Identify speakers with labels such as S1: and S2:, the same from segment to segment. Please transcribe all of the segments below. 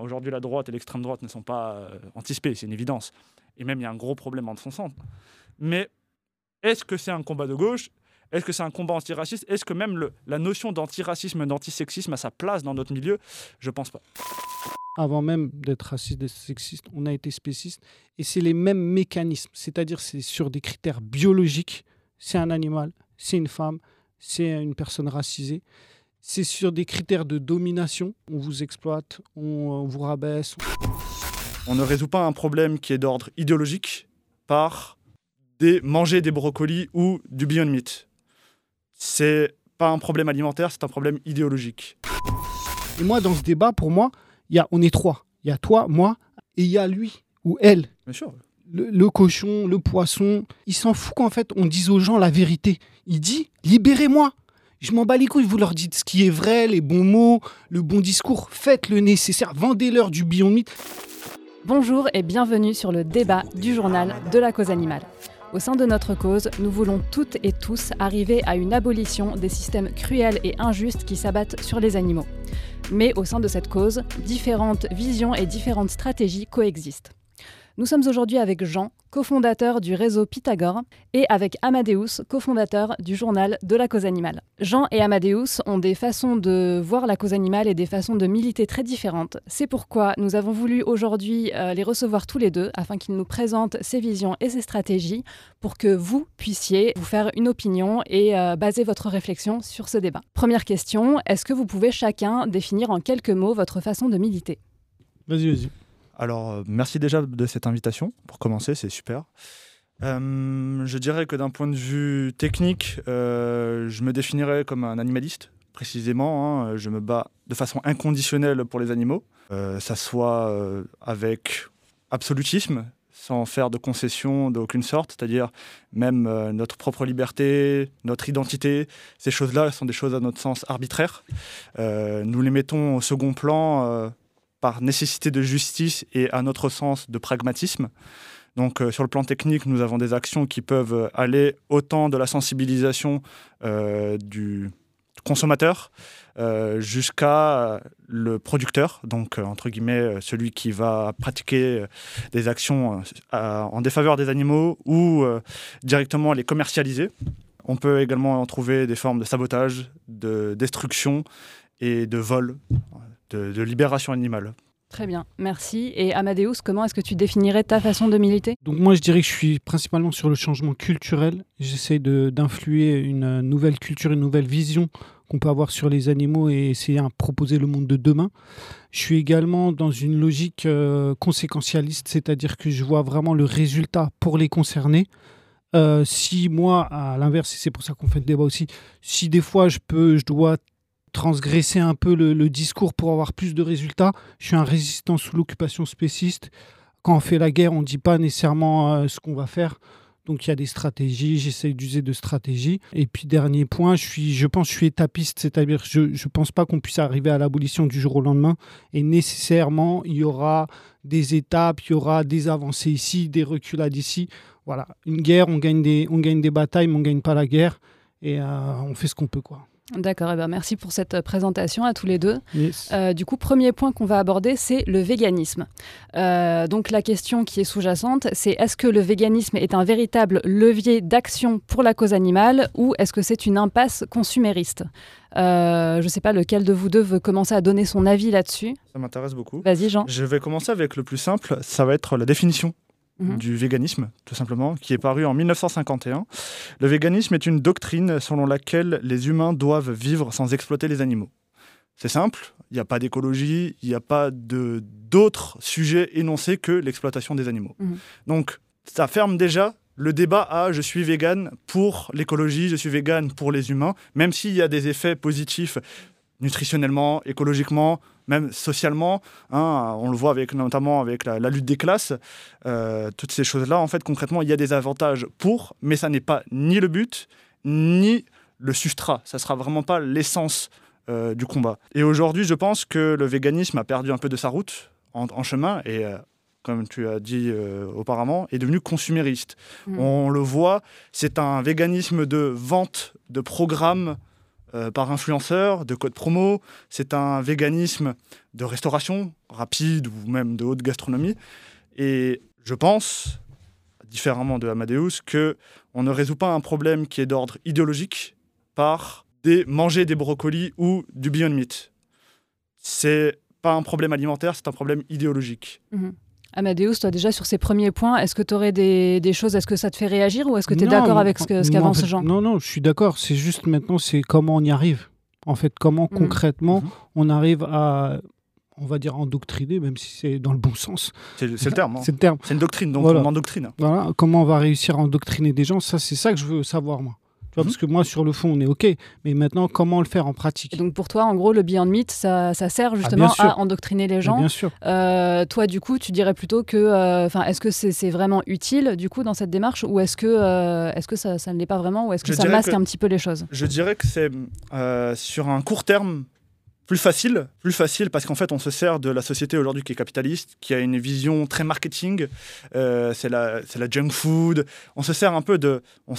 S1: Aujourd'hui, la droite et l'extrême droite ne sont pas euh, anticipés, c'est une évidence. Et même, il y a un gros problème en son sens. Mais est-ce que c'est un combat de gauche? Est-ce que c'est un combat antiraciste? Est-ce que même la notion d'antiracisme, d'antisexisme a sa place dans notre milieu? Je pense pas.
S2: Avant même d'être raciste et sexiste, on a été spéciste. Et c'est les mêmes mécanismes. C'est-à-dire, c'est sur des critères biologiques. C'est un animal, c'est une femme, c'est une personne racisée. C'est sur des critères de domination. On vous exploite, on vous rabaisse.
S1: On ne résout pas un problème qui est d'ordre idéologique par des manger des brocolis ou du Beyond Meat. C'est pas un problème alimentaire, c'est un problème idéologique.
S2: Et moi, dans ce débat, pour moi, y a, on est trois. Il y a toi, moi, et il y a lui ou elle.
S1: Bien sûr.
S2: Le, le cochon, le poisson. Il s'en fout qu'en fait, on dise aux gens la vérité. Il dit libérez-moi. Je m'en bats les couilles, vous leur dites ce qui est vrai, les bons mots, le bon discours. Faites le nécessaire, vendez-leur du Beyond Meat.
S3: Bonjour et bienvenue sur le débat du journal de la cause animale. Au sein de notre cause, nous voulons toutes et tous arriver à une abolition des systèmes cruels et injustes qui s'abattent sur les animaux. Mais au sein de cette cause, différentes visions et différentes stratégies coexistent. Nous sommes aujourd'hui avec Jean, cofondateur du réseau Pythagore, et avec Amadeus, cofondateur du journal de la cause animale. Jean et Amadeus ont des façons de voir la cause animale et des façons de militer très différentes. C'est pourquoi nous avons voulu aujourd'hui euh, les recevoir tous les deux afin qu'ils nous présentent ses visions et ses stratégies pour que vous puissiez vous faire une opinion et euh, baser votre réflexion sur ce débat. Première question, est-ce que vous pouvez chacun définir en quelques mots votre façon de militer?
S2: Vas-y, vas-y.
S1: Alors, euh, merci déjà de cette invitation. Pour commencer, c'est super. Euh, je dirais que d'un point de vue technique, euh, je me définirais comme un animaliste, précisément. hein. Je me bats de façon inconditionnelle pour les animaux, ça soit avec absolutisme, sans faire de concession d'aucune sorte, c'est-à-dire même notre propre liberté, notre identité, ces choses-là sont des choses à notre sens arbitraires. Nous les mettons au second plan par nécessité de justice et à notre sens de pragmatisme. Donc euh, sur le plan technique, nous avons des actions qui peuvent aller autant de la sensibilisation euh, du consommateur euh, jusqu'à le producteur, donc entre guillemets celui qui va pratiquer des actions en défaveur des animaux ou directement les commercialiser. On peut également en trouver des formes de sabotage, de destruction et de vol, de, de libération animale.
S3: Très bien, merci. Et Amadeus, comment est-ce que tu définirais ta façon de militer?
S2: Donc moi, je dirais que je suis principalement sur le changement culturel. J'essaie de- d'influer une nouvelle culture, une nouvelle vision qu'on peut avoir sur les animaux et essayer de proposer le monde de demain. Je suis également dans une logique euh, conséquentialiste, c'est-à-dire que je vois vraiment le résultat pour les concernés. Euh, si moi, à l'inverse, et c'est pour ça qu'on fait le débat aussi, si des fois je peux, je dois transgresser un peu le, discours pour avoir plus de résultats, je suis un résistant sous l'occupation spéciste quand on fait la guerre, on ne dit pas nécessairement euh, ce qu'on va faire. Donc il y a des stratégies, j'essaie d'user de stratégies. Et puis dernier point, je, suis, je pense que je suis étapiste, c'est-à-dire je ne pense pas qu'on puisse arriver à l'abolition du jour au lendemain. Et nécessairement, il y aura des étapes, il y aura des avancées ici, des reculades ici. Voilà, une guerre, on gagne des, on gagne des batailles, mais on ne gagne pas la guerre. Et euh, on fait ce qu'on peut. quoi.
S3: D'accord, eh ben merci pour cette présentation à tous les deux.
S2: Yes.
S3: Euh, du coup, premier point qu'on va aborder, c'est le véganisme. Euh, donc la question qui est sous-jacente, c'est est-ce que le véganisme est un véritable levier d'action pour la cause animale ou est-ce que c'est une impasse consumériste? Euh, Je ne sais pas lequel de vous deux veut commencer à donner son avis là-dessus.
S1: Ça m'intéresse beaucoup.
S3: Vas-y Jean.
S1: Je vais commencer avec le plus simple, ça va être la définition
S3: Mhm.
S1: du véganisme, tout simplement, qui est paru en 1951. Le véganisme est une doctrine selon laquelle les humains doivent vivre sans exploiter les animaux. C'est simple, il n'y a pas d'écologie, il n'y a pas d'autres sujets énoncés que l'exploitation des animaux.
S3: Mhm.
S1: Donc, ça ferme déjà le débat à je suis vegan pour l'écologie, je suis vegan pour les humains, même s'il y a des effets positifs nutritionnellement, écologiquement, même socialement. hein, on le voit avec, notamment avec la, la lutte des classes. euh, toutes ces choses-là, en fait, concrètement, il y a des avantages pour, mais ça n'est pas ni le but, ni le substrat. Ça sera vraiment pas l'essence euh, du combat. Et aujourd'hui, je pense que le véganisme a perdu un peu de sa route en, en chemin et, euh, comme tu as dit auparavant, est devenu consumériste.
S3: Mhm.
S1: On le voit, c'est un véganisme de vente de programmes euh, par influenceur, de code promo. C'est un véganisme de restauration rapide ou même de haute gastronomie. Et je pense, différemment de Amadeus, que on ne résout pas un problème qui est d'ordre idéologique par des, manger des brocolis ou du Beyond Meat. C'est pas un problème alimentaire, c'est un problème idéologique.
S3: Mhm. Amadeus, toi déjà sur ces premiers points, est-ce que tu aurais des, des, choses, est-ce que ça te fait réagir ou est-ce que tu es d'accord avec ce, ce qu'avance
S2: en
S3: Jean
S2: Non, non, je suis d'accord. C'est juste maintenant, c'est comment on y arrive. En fait, comment mmh. concrètement mmh. on arrive à, on va dire, endoctriner, même si c'est dans le bon sens.
S1: C'est le terme. Hein.
S2: C'est le terme.
S1: C'est une doctrine, donc on endoctrine.
S2: Voilà, comment on va réussir à endoctriner des gens, ça c'est ça que je veux savoir moi. Mhm. Parce que moi, sur le fond, on est OK. Mais maintenant, comment le faire en pratique?
S3: Donc, pour toi, en gros, le Beyond Meat, ça, ça sert ah, justement à endoctriner les gens.
S2: bien sûr.
S3: Euh, toi, du coup, tu dirais plutôt que. Euh, enfin, est-ce que c'est vraiment utile, du coup, dans cette démarche Ou est-ce que, euh, est-ce que ça, ça ne l'est pas vraiment Ou est-ce que ça masque un petit peu les choses?
S1: Je dirais que c'est sur un court terme plus facile, plus facile parce qu'en fait on se sert de la société aujourd'hui qui est capitaliste, qui a une vision très marketing, c'est la, la junk food, on se sert un peu de, on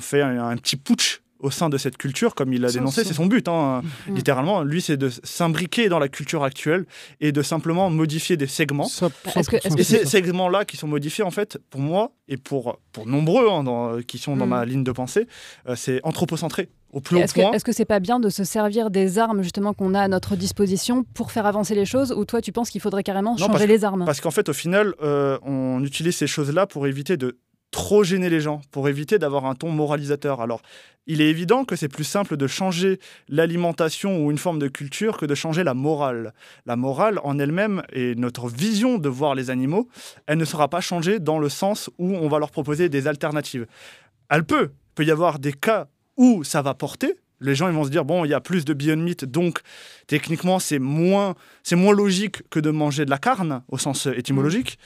S1: fait un, petit putsch au sein de cette culture, comme il l'a dénoncé, c'est son but, hein, mm. littéralement. Lui, c'est de s'imbriquer dans la culture actuelle et de simplement modifier des segments. et ces segments-là qui sont modifiés, en fait, pour moi et pour, pour nombreux hein, qui sont dans mm. ma ligne de pensée, euh, c'est anthropocentré. Au plus
S3: est-ce
S1: point.
S3: Que, est-ce que c'est pas bien de se servir des armes justement qu'on a à notre disposition pour faire avancer les choses ou toi tu penses qu'il faudrait carrément changer les armes?
S1: Parce qu'en fait au final euh, on utilise ces choses-là pour éviter de trop gêner les gens, pour éviter d'avoir un ton moralisateur. Alors, il est évident que c'est plus simple de changer l'alimentation ou une forme de culture que de changer la morale. La morale en elle-même et notre vision de voir les animaux, elle ne sera pas changée dans le sens où on va leur proposer des alternatives. Elle peut, il peut y avoir des cas où ça va porter, les gens ils vont se dire bon il y a plus de Beyond Meat donc techniquement c'est moins c'est moins logique que de manger de la carne au sens étymologique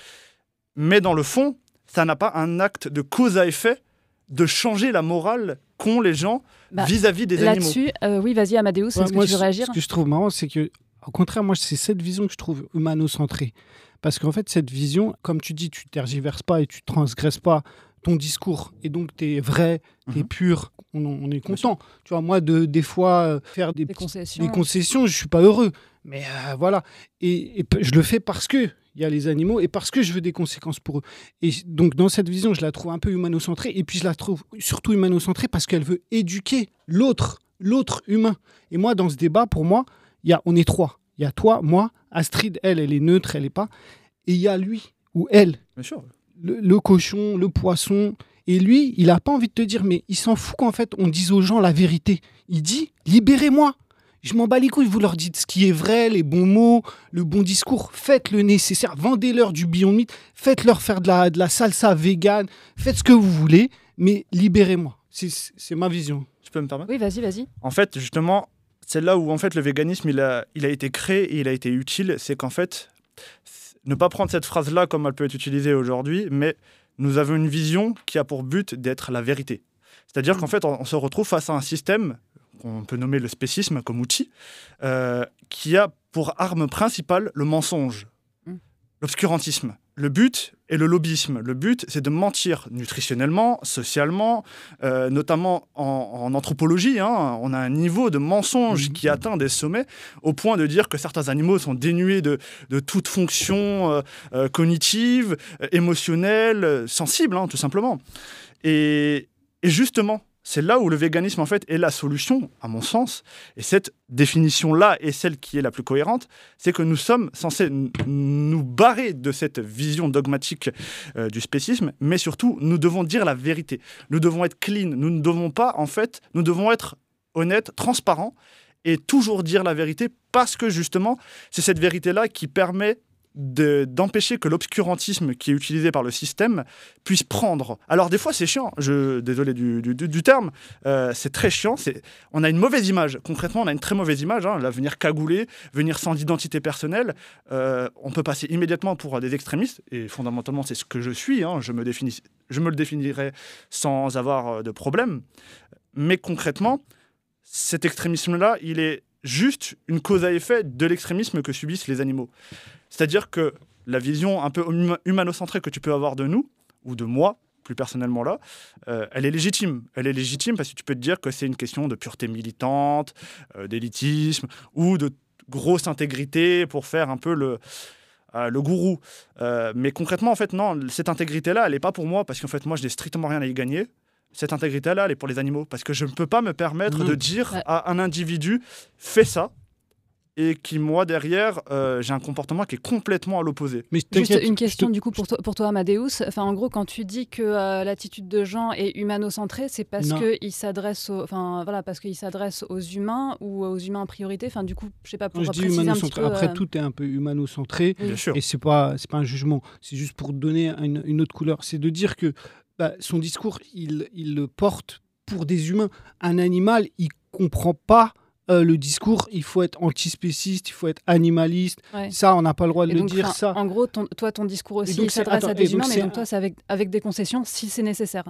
S1: mais dans le fond ça n'a pas un acte de cause à effet de changer la morale qu'ont les gens bah, vis-à-vis des animaux.
S3: Là-dessus, euh, oui, vas-y Amadeus, est-ce que tu veux réagir
S2: Ce que je trouve marrant, c'est que, au contraire, moi, c'est cette vision que je trouve humano-centrée. Parce qu'en fait, cette vision, comme tu dis, tu tergiverses pas et tu transgresses pas ton discours. Et donc, tu es vrai, tu es mhm. pur, on, est content. Tu vois, moi, de, des fois, euh, faire des,
S3: concessions.
S2: des concessions, je suis pas heureux. Mais euh, voilà. Et, et, je le fais parce que il y a les animaux et parce que je veux des conséquences pour eux. Et donc dans cette vision, je la trouve un peu humano-centrée et puis je la trouve surtout humano-centrée parce qu'elle veut éduquer l'autre, l'autre humain. Et moi, dans ce débat, pour moi, y a, on est trois. Il y a toi, moi, Astrid, elle, elle est neutre, elle est pas. Et il y a lui ou elle.
S1: Bien sûr.
S2: Le, cochon, le poisson. Et lui, il n'a pas envie de te dire, mais il s'en fout qu'en fait, on dise aux gens la vérité. Il dit, libérez-moi. Je m'en bats les couilles, vous leur dites ce qui est vrai, les bons mots, le bon discours. Faites le nécessaire, vendez-leur du Beyond Meat, faites-leur faire de la, de la salsa vegan, faites ce que vous voulez, mais libérez-moi. C'est ma vision.
S1: Tu peux me permettre?
S3: Oui, vas-y, vas-y.
S1: En fait, justement, c'est là où en fait le véganisme il a, il a été créé et il a été utile, c'est qu'en fait, ne pas prendre cette phrase-là comme elle peut être utilisée aujourd'hui, mais nous avons une vision qui a pour but d'être la vérité. C'est-à-dire qu'en fait, on, se retrouve face à un système qu'on peut nommer le spécisme comme outil, euh, qui a pour arme principale le mensonge, hmm. l'obscurantisme. Le but est le lobbyisme. Le but, c'est de mentir nutritionnellement, socialement, euh, notamment en, anthropologie. Hein. On a un niveau de mensonge hmm. qui atteint des sommets au point de dire que certains animaux sont dénués de, toute fonction euh, cognitive, émotionnelle, sensible, hein, tout simplement. Et, et justement, c'est là où le véganisme en fait est la solution, à mon sens. Et cette définition-là est celle qui est la plus cohérente, c'est que nous sommes censés nous barrer de cette vision dogmatique euh, du spécisme, mais surtout nous devons dire la vérité. Nous devons être clean. Nous ne devons pas en fait, nous devons être honnêtes, transparents et toujours dire la vérité parce que justement c'est cette vérité-là qui permet d'empêcher que l'obscurantisme qui est utilisé par le système puisse prendre. Alors des fois c'est chiant, je, désolé du, du, terme, euh, c'est très chiant, on a une mauvaise image, concrètement on a une très mauvaise image, hein, là, venir cagoulé, venir sans identité personnelle, euh, on peut passer immédiatement pour des extrémistes, et fondamentalement c'est ce que je suis, hein, je, me définis, je me le définirais sans avoir euh, de problème, mais concrètement, cet extrémisme-là, il est juste une cause à effet de l'extrémisme que subissent les animaux. C'est-à-dire que la vision un peu humanocentrée que tu peux avoir de nous, ou de moi, plus personnellement là, euh, elle est légitime. Elle est légitime parce que tu peux te dire que c'est une question de pureté militante, euh, d'élitisme ou de grosse intégrité pour faire un peu le, euh, le gourou. mais concrètement, en fait, non, cette intégrité-là, elle n'est pas pour moi parce qu'en fait, moi, je n'ai strictement rien à y gagner. Cette intégrité-là, elle est pour les animaux parce que je ne peux pas me permettre de dire à un individu fais ça et qui, moi, derrière, euh, j'ai un comportement qui est complètement à l'opposé.
S3: Mais Juste une question, du coup, pour toi, pour toi, Amadeus. Enfin, en gros, quand tu dis que euh, l'attitude de Jean est humano-centrée, c'est parce qu'il s'adresse aux, enfin, voilà, parce qu'il s'adresse aux humains ou aux humains en priorité. Enfin, du coup, je sais pas, pour je
S2: dis un petit peu, Après, euh, tout est un peu humano-centré. Bien sûr. Et c'est pas, c'est pas un jugement. C'est juste pour donner une, une autre couleur. C'est de dire que bah, son discours, il, il le porte pour des humains. Un animal, il comprend pas euh, le discours, il faut être antispéciste, il faut être animaliste. Ça, on n'a pas le droit de le dire. Ça.
S3: En gros, toi, ton discours aussi s'adresse à des humains, mais donc toi, c'est avec, avec des concessions si c'est nécessaire.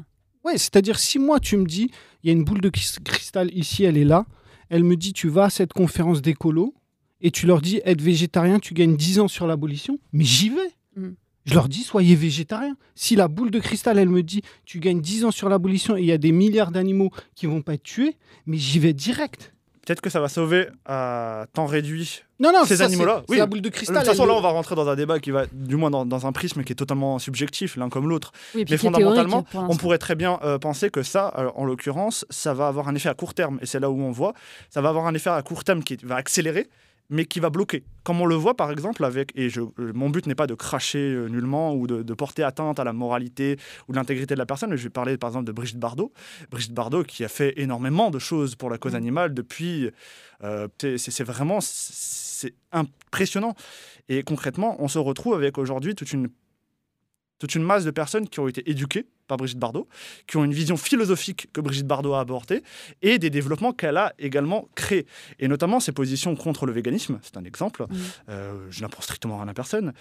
S2: Oui, c'est-à-dire si moi, tu me dis, il y a une boule de cristal ici, elle est là, elle me dit, tu vas à cette conférence d'écolo, et tu leur dis, être végétarien, tu gagnes 10 ans sur l'abolition, mais j'y vais. Mm. Je leur dis, soyez végétariens. Si la boule de cristal, elle me dit, tu gagnes 10 ans sur l'abolition et il y a des milliards d'animaux qui vont pas être tués, mais j'y vais direct.
S1: Peut-être que ça va sauver à temps réduit
S2: non, non,
S1: ces animaux-là.
S2: Oui, la boule de cristal.
S1: De toute façon, là, on va rentrer dans un débat qui va, du moins, dans, un prisme qui est totalement subjectif, l'un comme l'autre. Mais fondamentalement, on pourrait très bien euh, penser que ça, euh, en l'occurrence, ça va avoir un effet à court terme. Et c'est là où on voit, ça va avoir un effet à court terme qui va accélérer mais qui va bloquer. Comme on le voit par exemple avec, et je, euh, mon but n'est pas de cracher euh, nullement ou de, porter atteinte à la moralité ou l'intégrité de la personne, mais je vais parler par exemple de Brigitte Bardot. Brigitte Bardot qui a fait énormément de choses pour la cause mmh. animale depuis... Euh, c'est vraiment c'est impressionnant. Et concrètement, on se retrouve avec aujourd'hui toute une toute une masse de personnes qui ont été éduquées par Brigitte Bardot, qui ont une vision philosophique que Brigitte Bardot a abordée et des développements qu'elle a également créés. Et notamment ses positions contre le véganisme, c'est un exemple, euh, je n'apprends strictement rien à personne,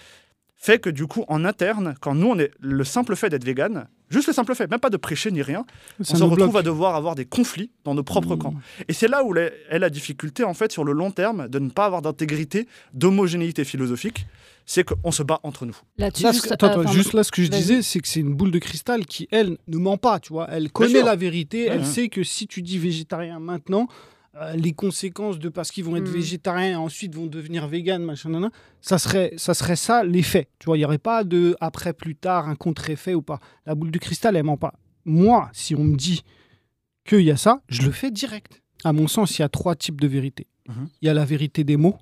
S1: fait que du coup, en interne, quand nous, on est le simple fait d'être vegan, juste le simple fait, même pas de prêcher ni rien, on se retrouve à devoir avoir des conflits dans nos propres mmh. camps. Et c'est là où est la difficulté, en fait, sur le long terme, de ne pas avoir d'intégrité, d'homogénéité philosophique c'est qu'on se bat entre nous.
S2: Là, juste là, ce que je disais, c'est que c'est une boule de cristal qui, elle, ne ment pas, tu vois. Elle connaît la vérité, elle sait que si tu dis végétarien maintenant, euh, les conséquences de parce qu'ils vont être hmm. végétariens et ensuite vont devenir véganes, machin, ça serait, ça serait ça l'effet. Tu vois, il n'y aurait pas de après, plus tard, un contre-effet ou pas. La boule de cristal, elle ment pas. Moi, si on me dit qu'il y a ça, je le fais direct. À mon sens, il y a trois types de vérité. Mhm. Il y a la vérité des mots,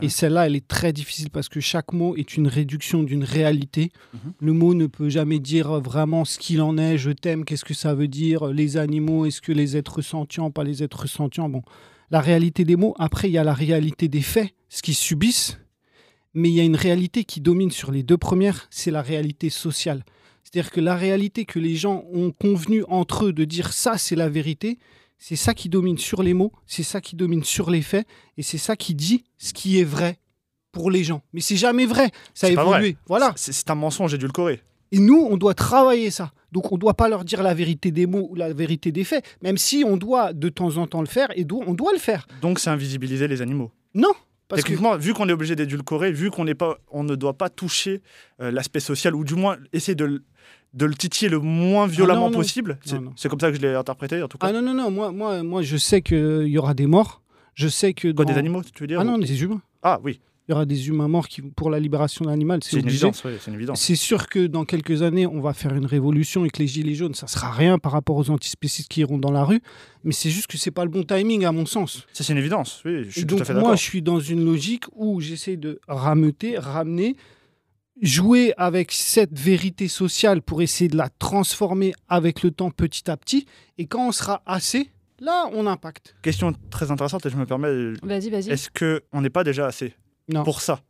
S2: et celle-là, elle est très difficile parce que chaque mot est une réduction d'une réalité. Mhm. Le mot ne peut jamais dire vraiment ce qu'il en est, je t'aime, qu'est-ce que ça veut dire, les animaux, est-ce que les êtres sentients, pas les êtres sentients? Bon, la réalité des mots. Après, il y a la réalité des faits, ce qu'ils subissent. Mais il y a une réalité qui domine sur les deux premières, c'est la réalité sociale. C'est-à-dire que la réalité que les gens ont convenu entre eux de dire ça, c'est la vérité, c'est ça qui domine sur les mots, c'est ça qui domine sur les faits, et c'est ça qui dit ce qui est vrai pour les gens. Mais c'est jamais vrai, ça a évolué. Voilà.
S1: C'est un mensonge édulcoré.
S2: Et nous, on doit travailler ça. Donc on ne doit pas leur dire la vérité des mots ou la vérité des faits, même si on doit de temps en temps le faire, et on doit le faire.
S1: Donc c'est invisibiliser les animaux
S2: Non,
S1: parce que... vu qu'on est obligé d'édulcorer, vu qu'on pas, on ne doit pas toucher euh, l'aspect social, ou du moins essayer de, de le titiller le moins violemment ah possible. C'est comme ça que je l'ai interprété, en tout cas.
S2: Ah non, non, non, moi, moi, moi je sais qu'il y aura des morts. Je sais que.
S1: Quoi, des animaux, tu veux dire
S2: Ah non, des humains.
S1: Ah oui.
S2: Il y aura des humains morts qui, pour la libération de l'animal.
S1: C'est une évidence, oui, une évidence.
S2: C'est sûr que dans quelques années, on va faire une révolution et que les gilets jaunes, ça sera rien par rapport aux antispécistes qui iront dans la rue. Mais c'est juste que c'est pas le bon timing, à mon sens.
S1: C'est une évidence, oui, je suis tout
S2: à
S1: fait d'accord.
S2: Moi, je suis dans une logique où j'essaie de rameuter, ramener jouer avec cette vérité sociale pour essayer de la transformer avec le temps petit à petit. Et quand on sera assez, là, on impacte.
S1: Question très intéressante et je me permets.
S3: Vas-y, vas-y.
S1: Est-ce qu'on n'est pas déjà assez non. pour ça?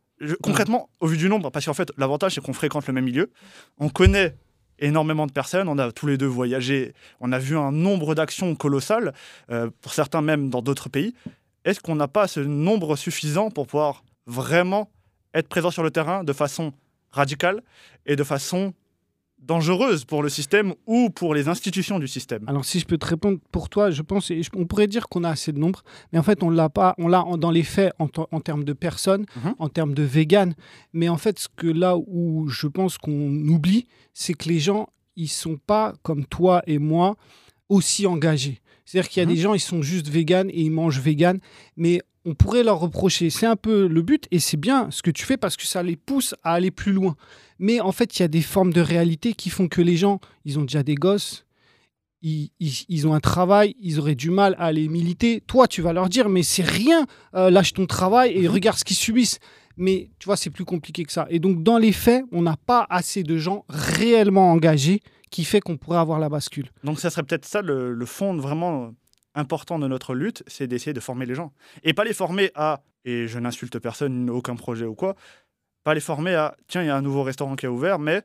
S1: Concrètement, au vu du nombre, parce qu'en fait, l'avantage, c'est qu'on fréquente le même milieu. On connaît énormément de personnes. On a tous les deux voyagé. On a vu un nombre d'actions colossales, euh, pour certains même dans d'autres pays. Est-ce qu'on n'a pas ce nombre suffisant pour pouvoir vraiment être présent sur le terrain de façon radicale et de façon dangereuse pour le système ou pour les institutions du système
S2: Alors si je peux te répondre pour toi, je pense, on pourrait dire qu'on a assez de nombre, mais en fait on l'a pas, on l'a dans les faits en, termes de personnes, mhm. en termes de vegan, mais en fait ce que là où je pense qu'on oublie, c'est que les gens ils sont pas comme toi et moi aussi engagés. C'est-à-dire qu'il y a
S1: Mhm.
S2: des gens, ils sont juste véganes et ils mangent vegan, mais on pourrait leur reprocher. C'est un peu le but et c'est bien ce que tu fais parce que ça les pousse à aller plus loin. Mais en fait, il y a des formes de réalité qui font que les gens, ils ont déjà des gosses, ils, ils- ils ont un travail, ils auraient du mal à aller militer. Toi, tu vas leur dire, mais c'est rien, euh, lâche ton travail et
S1: Mhm.
S2: regarde ce qu'ils subissent. Mais tu vois, c'est plus compliqué que ça. Et donc, dans les faits, on n'a pas assez de gens réellement engagés qui fait qu'on pourrait avoir la bascule.
S1: Donc ça serait peut-être ça le, le fond vraiment important de notre lutte, c'est d'essayer de former les gens. Et pas les former à, et je n'insulte personne, aucun projet ou quoi, pas les former à, tiens, il y a un nouveau restaurant qui a ouvert, mais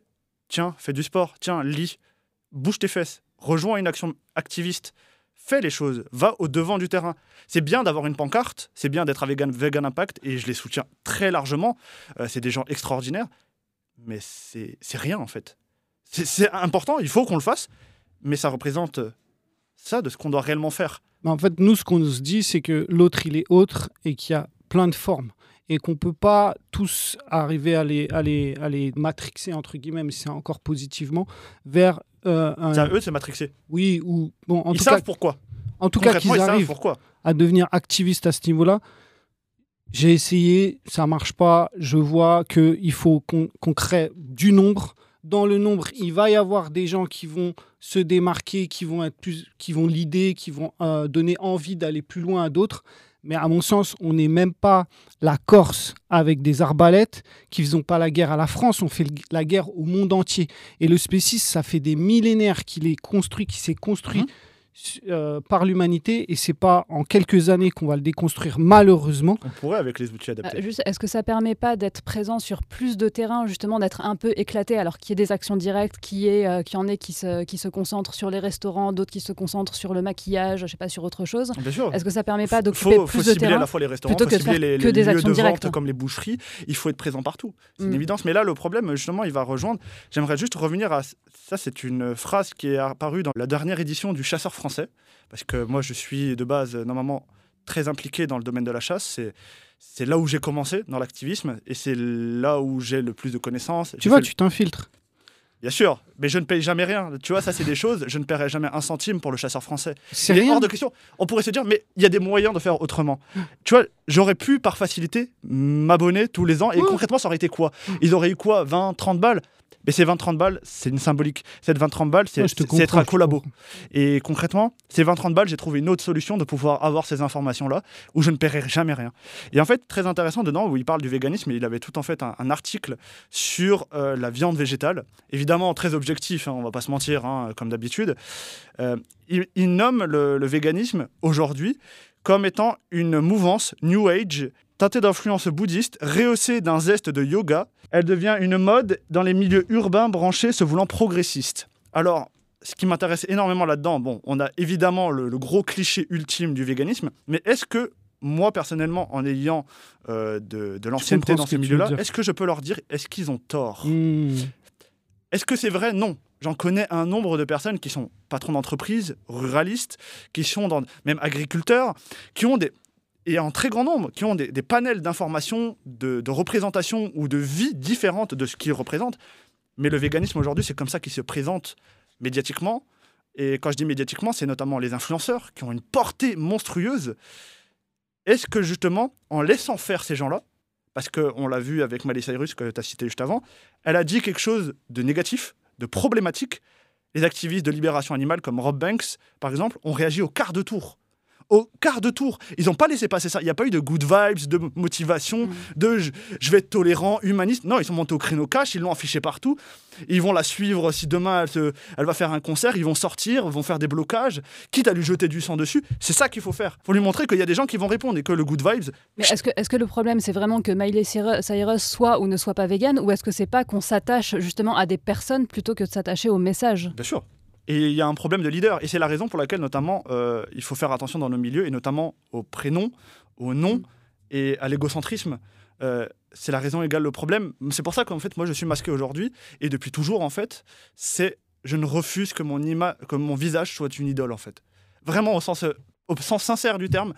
S1: tiens, fais du sport, tiens, lis, bouge tes fesses, rejoins une action activiste, fais les choses, va au devant du terrain. C'est bien d'avoir une pancarte, c'est bien d'être à Vegan, Impact, et je les soutiens très largement, Euh, c'est des gens extraordinaires, mais c'est rien en fait. C'est- C'est important, il faut qu'on le fasse, mais ça représente euh, ça de ce qu'on doit réellement faire.
S2: Mais en fait, nous, ce qu'on se dit, c'est que l'autre, il est autre et qu'il y a plein de formes. Et qu'on ne peut pas tous arriver à les, à les, à les matrixer, entre guillemets, mais c'est encore positivement, vers euh, un.
S1: C'est à eux de se matrixer.
S2: Oui, ou. Bon, en
S1: ils
S2: tout
S1: savent
S2: cas,
S1: pourquoi.
S2: en tout cas qu'ils arrivent
S1: pourquoi.
S2: à devenir activistes à ce niveau-là. J'ai essayé, ça marche pas. Je vois qu'il faut qu'on qu'on crée du nombre. Dans le nombre, il va y avoir des gens qui vont se démarquer, qui vont être qui vont l'idée, qui vont euh, donner envie d'aller plus loin à d'autres. Mais à mon sens, on n'est même pas la Corse avec des arbalètes qui faisons pas la guerre à la France, on fait la guerre au monde entier. Et le spécisme, ça fait des millénaires qu'il est construit, qui s'est construit
S1: Mhm.
S2: Euh, par l'humanité, et c'est pas en quelques années qu'on va le déconstruire, malheureusement.
S1: On pourrait avec les outils
S3: Euh,
S1: adaptés.
S3: juste, est-ce que ça permet pas d'être présent sur plus de terrain, justement d'être un peu éclaté, alors qu'il y ait des actions directes, qu'il y, ait, euh, qu'il y en ait qui se, qui se concentrent sur les restaurants, d'autres qui se concentrent sur le maquillage, je sais pas, sur autre chose
S1: Bien sûr.
S3: Est-ce que ça permet pas d'occuper
S1: faut,
S3: plus
S1: faut
S3: de
S1: cibler à
S3: terrain
S1: la fois les restaurants,
S3: plutôt
S1: faut
S3: que de
S1: cibler les,
S3: que
S1: les
S3: des
S1: lieux
S3: actions
S1: de
S3: directes.
S1: vente comme les boucheries. Il faut être présent partout. C'est une
S3: Mm.
S1: évidence. Mais là, le problème, justement, il va rejoindre. J'aimerais juste revenir à ça. C'est une phrase qui est apparue dans la dernière édition du Chasseur français, parce que moi, je suis de base normalement très impliqué dans le domaine de la chasse. C'est là où j'ai commencé dans l'activisme et c'est là où j'ai le plus de connaissances.
S2: Tu vois, tu t'infiltres.
S1: Bien sûr, mais je ne paye jamais rien. Tu vois, ça, c'est des choses. Je ne paierai jamais un centime pour le chasseur français.
S2: C'est
S1: hors de question. On pourrait se dire, mais il y a des moyens de faire autrement. Tu vois, j'aurais pu, par facilité, m'abonner tous les ans. Et concrètement, ça aurait été quoi? Ils auraient eu quoi? 20, 30 balles? Mais ces 20, 30 balles, c'est une symbolique. Cette 20, 30 balles, c'est
S2: Ouais,
S1: être un collabo. Et concrètement, ces 20, 30 balles, j'ai trouvé une autre solution de pouvoir avoir ces informations-là où je ne paierai jamais rien. Et en fait, très intéressant dedans, où il parle du véganisme, il avait tout en fait un, un article sur euh, la viande végétale. Évidemment, très objectif, hein, on va pas se mentir, hein, comme d'habitude. Euh, il, il nomme le, le véganisme aujourd'hui comme étant une mouvance New Age teintée d'influence bouddhiste, rehaussée d'un zeste de yoga. Elle devient une mode dans les milieux urbains branchés se voulant progressistes. Alors, ce qui m'intéresse énormément là-dedans, bon, on a évidemment le, le gros cliché ultime du véganisme, mais est-ce que moi, personnellement, en ayant euh, de, de l'ancienneté dans
S2: ce
S1: ce milieu-là, est-ce que je peux leur dire, est-ce qu'ils ont tort?
S2: Hmm.
S1: est-ce que c'est vrai? Non. J'en connais un nombre de personnes qui sont patrons d'entreprise, ruralistes, qui sont dans, même agriculteurs, qui ont des, et en très grand nombre, qui ont des, panels d'informations, de, de représentation ou de vie différentes de ce qu'ils représentent. Mais le véganisme aujourd'hui, c'est comme ça qu'il se présente médiatiquement. Et quand je dis médiatiquement, c'est notamment les influenceurs qui ont une portée monstrueuse. Est-ce que justement, en laissant faire ces gens-là, parce qu'on l'a vu avec Miley Cyrus que tu as cité juste avant, elle a dit quelque chose de négatif, de problématique. Les activistes de libération animale comme Rob Banks, par exemple, ont réagi au quart de tour. Au quart de tour. Ils n'ont pas laissé passer ça. Il n'y a pas eu de good vibes, de motivation,
S3: Mm.
S1: de je, je vais être tolérant, humaniste. Non, ils sont montés au créneau cash, ils l'ont affiché partout. Ils vont la suivre si demain elle, va faire un concert, ils vont sortir, vont faire des blocages, quitte à lui jeter du sang dessus. C'est ça qu'il faut faire. Il faut lui montrer qu'il y a des gens qui vont répondre et que le good vibes,
S3: Mais est-ce que, est que le problème, c'est vraiment que Miley Cyrus Cyrus soit ou ne soit pas vegan, ou est-ce que c'est pas qu'on s'attache justement à des personnes plutôt que de s'attacher au message?
S1: Bien sûr. Et il y a un problème de leader. Et c'est la raison pour laquelle, notamment, euh, il faut faire attention dans nos milieux, et notamment au prénom, au nom et à l'égocentrisme. Euh, c'est la raison égale le problème. C'est pour ça qu'en fait, moi, je suis masqué aujourd'hui, et depuis toujours, en fait, c'est je ne refuse que mon, ima que mon visage soit une idole, en fait. Vraiment, au sens, euh, au sens sincère du terme.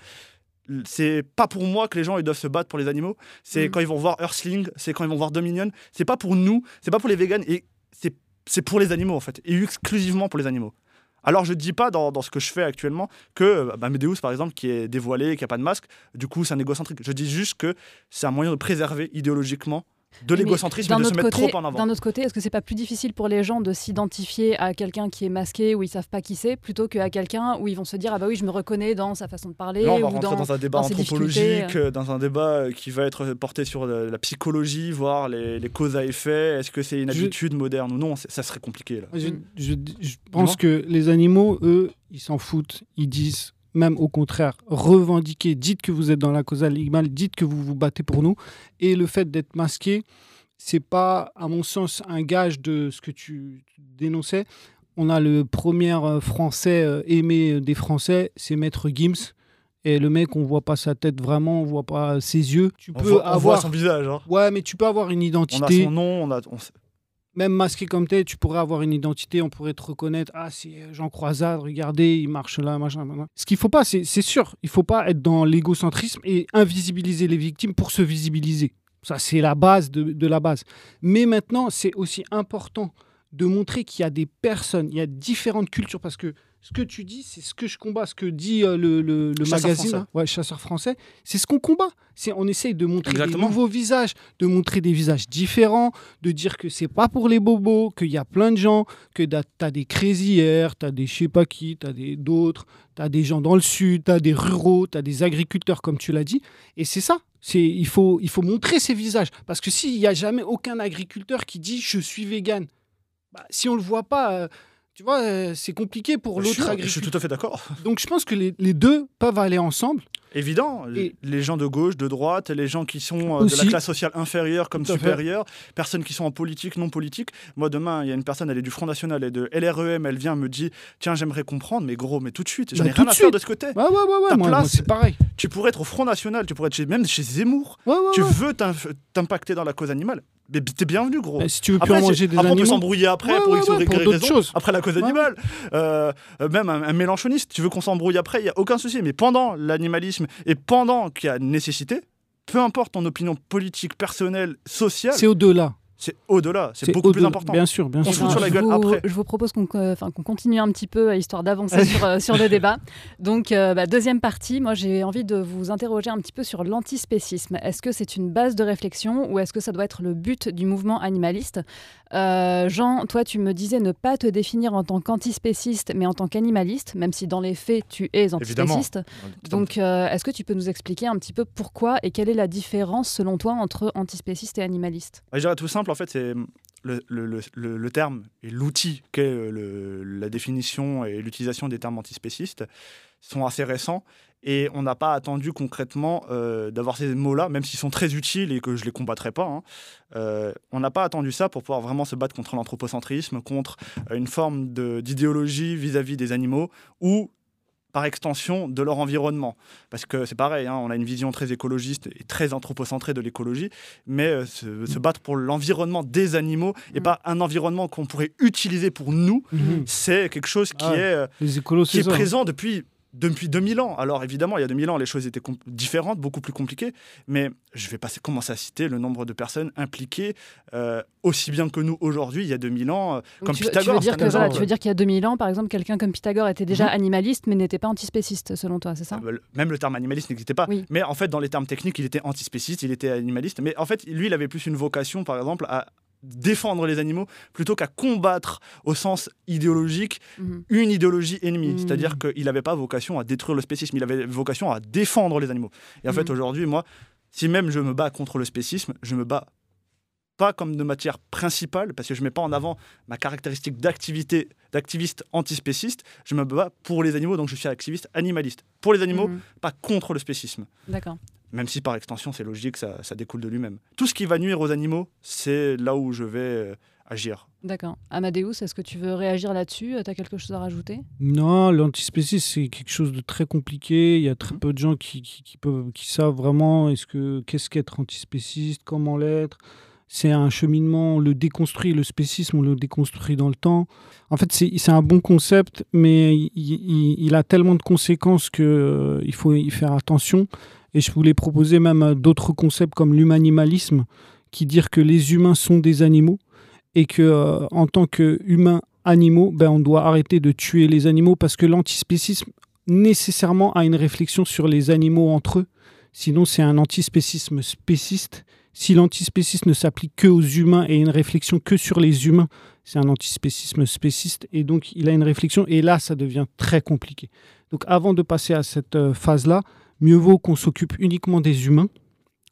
S1: C'est pas pour moi que les gens ils doivent se battre pour les animaux. C'est
S3: Mm.
S1: quand ils vont voir Earthling, c'est quand ils vont voir Dominion. C'est pas pour nous, c'est pas pour les véganes. Et c'est c'est pour les animaux en fait, et exclusivement pour les animaux. Alors je ne dis pas dans, ce que je fais actuellement que bah, Medeiros par exemple qui est dévoilé, qui n'a pas de masque, du coup c'est un égocentrique. Je dis juste que c'est un moyen de préserver idéologiquement de l'égocentrisme et de se mettre trop en avant.
S3: D'un autre côté, est-ce que c'est pas plus difficile pour les gens de s'identifier à quelqu'un qui est masqué où ils savent pas qui c'est, plutôt qu'à quelqu'un où ils vont se dire ah bah oui je me reconnais dans sa façon de parler.
S1: Là, on va
S3: ou
S1: rentrer
S3: dans,
S1: un débat anthropologique, euh. dans un débat qui va être porté sur la, psychologie, voir les, causes à effet. Est-ce que c'est une habitude moderne ou non? Ça serait compliqué là.
S2: je pense que les animaux, eux, ils s'en foutent. Ils disent même au contraire, revendiquez, dites que vous êtes dans la cause animale, dites que vous vous battez pour nous. Et le fait d'être masqué, c'est pas, à mon sens, un gage de ce que tu dénonçais. On a le premier euh, français euh, aimé des Français, c'est Maître Gims. Et le mec, on voit pas sa tête vraiment, on voit pas ses yeux.
S1: Tu on peux voit, avoir son visage. Hein.
S2: Ouais, mais tu peux avoir une identité.
S1: On a son nom, on a
S2: même masqué comme tel, tu pourrais avoir une identité, on pourrait te reconnaître. Ah, c'est euh, Jean Croisade, regardez, il marche là, machin. machin. Ce qu'il faut pas, c'est sûr, il faut pas être dans l'égocentrisme et invisibiliser les victimes pour se visibiliser. Ça, c'est la base de, la base. Mais maintenant, c'est aussi important de montrer qu'il y a des personnes, il y a différentes cultures, parce que ce que tu dis, c'est ce que je combats, ce que dit euh, le, le, magazine, ouais, Chasseur français, c'est ce qu'on combat. C'est on essaye de montrer des nouveaux visages, de montrer des visages différents, de dire que c'est pas pour les bobos, qu'il y a plein de gens, que tu as des craisières, tu as des je sais pas qui, tu as d'autres, tu as des gens dans le sud, tu as des ruraux, tu as des agriculteurs, comme tu l'as dit. Et c'est ça. C'est, il, faut, il faut montrer ces visages. Parce que s'il n'y a jamais aucun agriculteur qui dit je suis vegan, bah, si on ne le voit pas, euh, tu vois, euh, c'est compliqué pour l'autre agriculteur.
S1: Je suis tout à fait d'accord.
S2: Donc je pense que les, les, deux peuvent aller ensemble.
S1: Évident, les gens de gauche, de droite, les gens qui sont euh, de la classe sociale inférieure comme supérieure, personnes qui sont en politique, non politique. Moi, demain, il y a une personne, elle est du Front National et de LREM, elle vient me dit Tiens, j'aimerais comprendre, mais gros, mais tout de suite, j'en bah, ai rien à faire de ce côté.
S2: Ouais, ouais, ouais, moi, c'est pareil.
S1: Tu pourrais être au Front National, tu pourrais être même chez Zemmour. tu veux t'impacter dans la cause animale mais t'es bienvenu, gros.
S2: si tu veux plus manger des
S1: après,
S2: animaux.
S1: on peut s'embrouiller après pour X ou Après la cause animale. Euh, même un, un, mélanchoniste, tu veux qu'on s'embrouille après, il n'y a aucun souci. Mais pendant l'animalisme et pendant qu'il y a nécessité, peu importe ton opinion politique, personnelle, sociale.
S2: C'est au-delà
S1: c'est au-delà, c'est beaucoup plus important.
S2: Bien sûr, bien sûr.
S3: sur la gueule après. Je vous propose qu'on continue un petit peu, histoire d'avancer sur, euh, sur, le débat. Donc, euh, bah, deuxième partie, moi j'ai envie de vous interroger un petit peu sur l'antispécisme. Est-ce que c'est une base de réflexion ou est-ce que ça doit être le but du mouvement animaliste? Euh, Jean, toi tu me disais ne pas te définir en tant qu'antispéciste, mais en tant qu'animaliste, même si dans les faits tu es antispéciste. Donc, est-ce que tu peux nous expliquer un petit peu pourquoi et quelle est la différence selon toi entre antispéciste et animaliste?
S1: Je dirais tout simple en fait, c'est le, le, le, terme et l'outil qu'est euh, la définition et l'utilisation des termes antispécistes sont assez récents et on n'a pas attendu concrètement euh, d'avoir ces mots-là, même s'ils sont très utiles et que je ne les combattrai pas. Hein. Euh, on n'a pas attendu ça pour pouvoir vraiment se battre contre l'anthropocentrisme, contre une forme d'idéologie vis-à-vis des animaux ou par extension de leur environnement. Parce que c'est pareil, hein, on a une vision très écologiste et très anthropocentrée de l'écologie, mais euh, se, battre pour l'environnement des animaux et mm. pas un environnement qu'on pourrait utiliser pour nous, mm-hmm. c'est quelque chose qui
S2: ah,
S1: est, euh, qui est présent depuis depuis 2000 ans. Alors évidemment, il y a 2000 ans, les choses étaient différentes, beaucoup plus compliquées, mais je vais pas commencer à citer le nombre de personnes impliquées euh, aussi bien que nous aujourd'hui, il y a 2000 ans, euh, comme Pythagore. Tu
S3: veux dire, que, tu veux dire qu'il y a 2000 ans, par exemple, quelqu'un comme Pythagore était déjà mhm. animaliste, mais n'était pas antispéciste, selon toi, c'est ça? Bah,
S1: Même le terme animaliste n'existait pas. Mais en fait, dans les termes techniques, il était antispéciste, il était animaliste. Mais en fait, lui, il avait plus une vocation, par exemple, à défendre les animaux plutôt qu'à combattre au sens idéologique mhm. une idéologie ennemie. Mhm. C'est-à-dire qu'il n'avait pas vocation à détruire le spécisme, il avait vocation à défendre les animaux. Et en fait, mhm. aujourd'hui, moi, si même je me bats contre le spécisme, je me bats pas comme de matière principale, parce que je ne mets pas en avant ma caractéristique d'activité, d'activiste antispéciste, je me bats pour les animaux, donc je suis activiste animaliste. Pour les animaux, pas contre le spécisme.
S3: D'accord.
S1: Même si par extension, c'est logique, ça, ça découle de lui-même. Tout ce qui va nuire aux animaux, c'est là où je vais euh, agir.
S3: D'accord. Amadeus, est-ce que tu veux réagir là-dessus? Tu as quelque chose à rajouter?
S2: Non, l'antispécisme, c'est quelque chose de très compliqué. Il y a très mhm. peu de gens qui, qui, peuvent, qui savent vraiment est-ce que, qu'est-ce qu'être antispéciste, comment l'être. C'est un cheminement, on le déconstruit, le spécisme, on le déconstruit dans le temps. En fait, c'est un bon concept, mais il, il, a tellement de conséquences qu'il euh, il faut y faire attention. Et je voulais proposer même d'autres concepts comme l'humanimalisme, qui dire que les humains sont des animaux et que euh, en tant qu'humains animaux, ben, on doit arrêter de tuer les animaux parce que l'antispécisme nécessairement a une réflexion sur les animaux entre eux. Sinon, c'est un antispécisme spéciste. Si l'antispécisme ne s'applique que aux humains et une réflexion que sur les humains, c'est un antispécisme spéciste. Et donc, il a une réflexion. Et là, ça devient très compliqué. Donc, avant de passer à cette euh, phase-là, mieux vaut qu'on s'occupe uniquement des humains,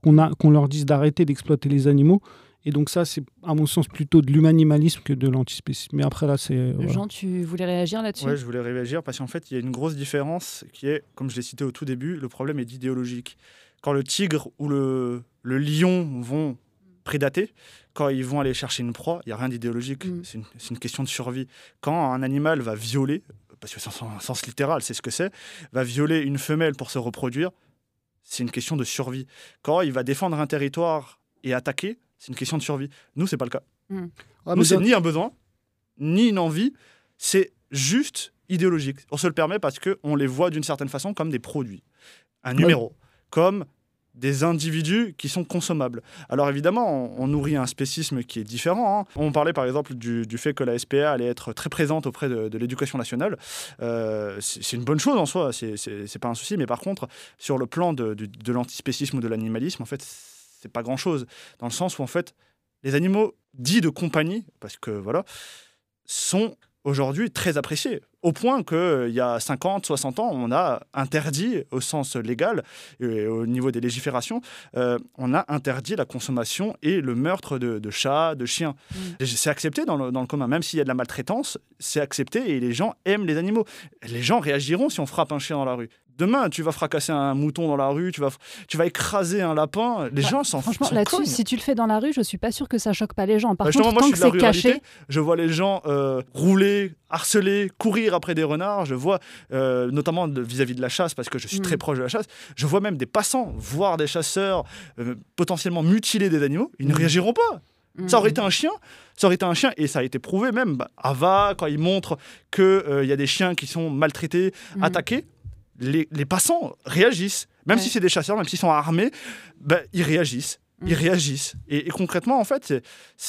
S2: qu'on leur dise d'arrêter d'exploiter les animaux et donc ça, c'est à mon sens plutôt de l'humanimalisme que de l'antispécisme. Mais après là, c'est...
S3: Jean, tu voulais réagir là-dessus?
S1: Oui, je voulais réagir parce qu'en fait, il y a une grosse différence qui est, comme je l'ai cité au tout début, le problème est idéologique. Quand le tigre ou le, le lion vont prédater, quand ils vont aller chercher une proie, il n'y a rien d'idéologique. Mm. C'est une, une, question de survie. Quand un animal va violer, parce que c'est un sens littéral, c'est ce que c'est, va violer une femelle pour se reproduire, c'est une question de survie. Quand il va défendre un territoire et attaquer, c'est une question de survie. Nous, c'est pas le cas. Hmm. Nous, c'est ni un besoin, ni une envie. C'est juste idéologique. On se le permet parce qu'on les voit d'une certaine façon comme des produits. Un numéro. Comme des individus qui sont consommables. Alors évidemment, on, nourrit un spécisme qui est différent. Hein. On parlait par exemple du, fait que la SPA allait être très présente auprès de, l'éducation nationale. Euh, c'est une bonne chose en soi, c'est pas un souci. Mais par contre, sur le plan de, de l'antispécisme ou de l'animalisme, en fait, c'est pas grand chose. Dans le sens où, en fait, les animaux dits de compagnie, parce que voilà, sont aujourd'hui très appréciés. Au point qu'il y a 50, 60 ans, on a interdit, au sens légal, et au niveau des légiférations, euh, on a interdit la consommation et le meurtre de, chats, de chiens. Mm. C'est accepté dans le, dans le, commun, même s'il y a de la maltraitance, c'est accepté et les gens aiment les animaux. Les gens réagiront si on frappe un chien dans la rue. Demain, tu vas fracasser un mouton dans la rue, tu vas, tu vas écraser un lapin. Les bah, gens s'en
S3: Franchement, là-dessus, si tu le fais dans la rue, je suis pas sûr que ça choque pas les gens. Par bah, contre, tant que c'est caché.
S1: Je vois les gens euh, rouler, harceler, courir après des renards. Je vois, euh, notamment vis-à-vis de la chasse, parce que je suis très mm. proche de la chasse, je vois même des passants voir des chasseurs euh, potentiellement mutiler des animaux. Ils ne mm. réagiront pas. Ça aurait mm. été un chien, ça aurait été un chien, et ça a été prouvé même. Bah, Ava, quand il montre qu'il y a des chiens qui sont maltraités, attaqués, les, passants réagissent. Même si c'est des chasseurs, même s'ils sont armés, ben, ils réagissent. Ils mm. réagissent. Et, concrètement, en fait,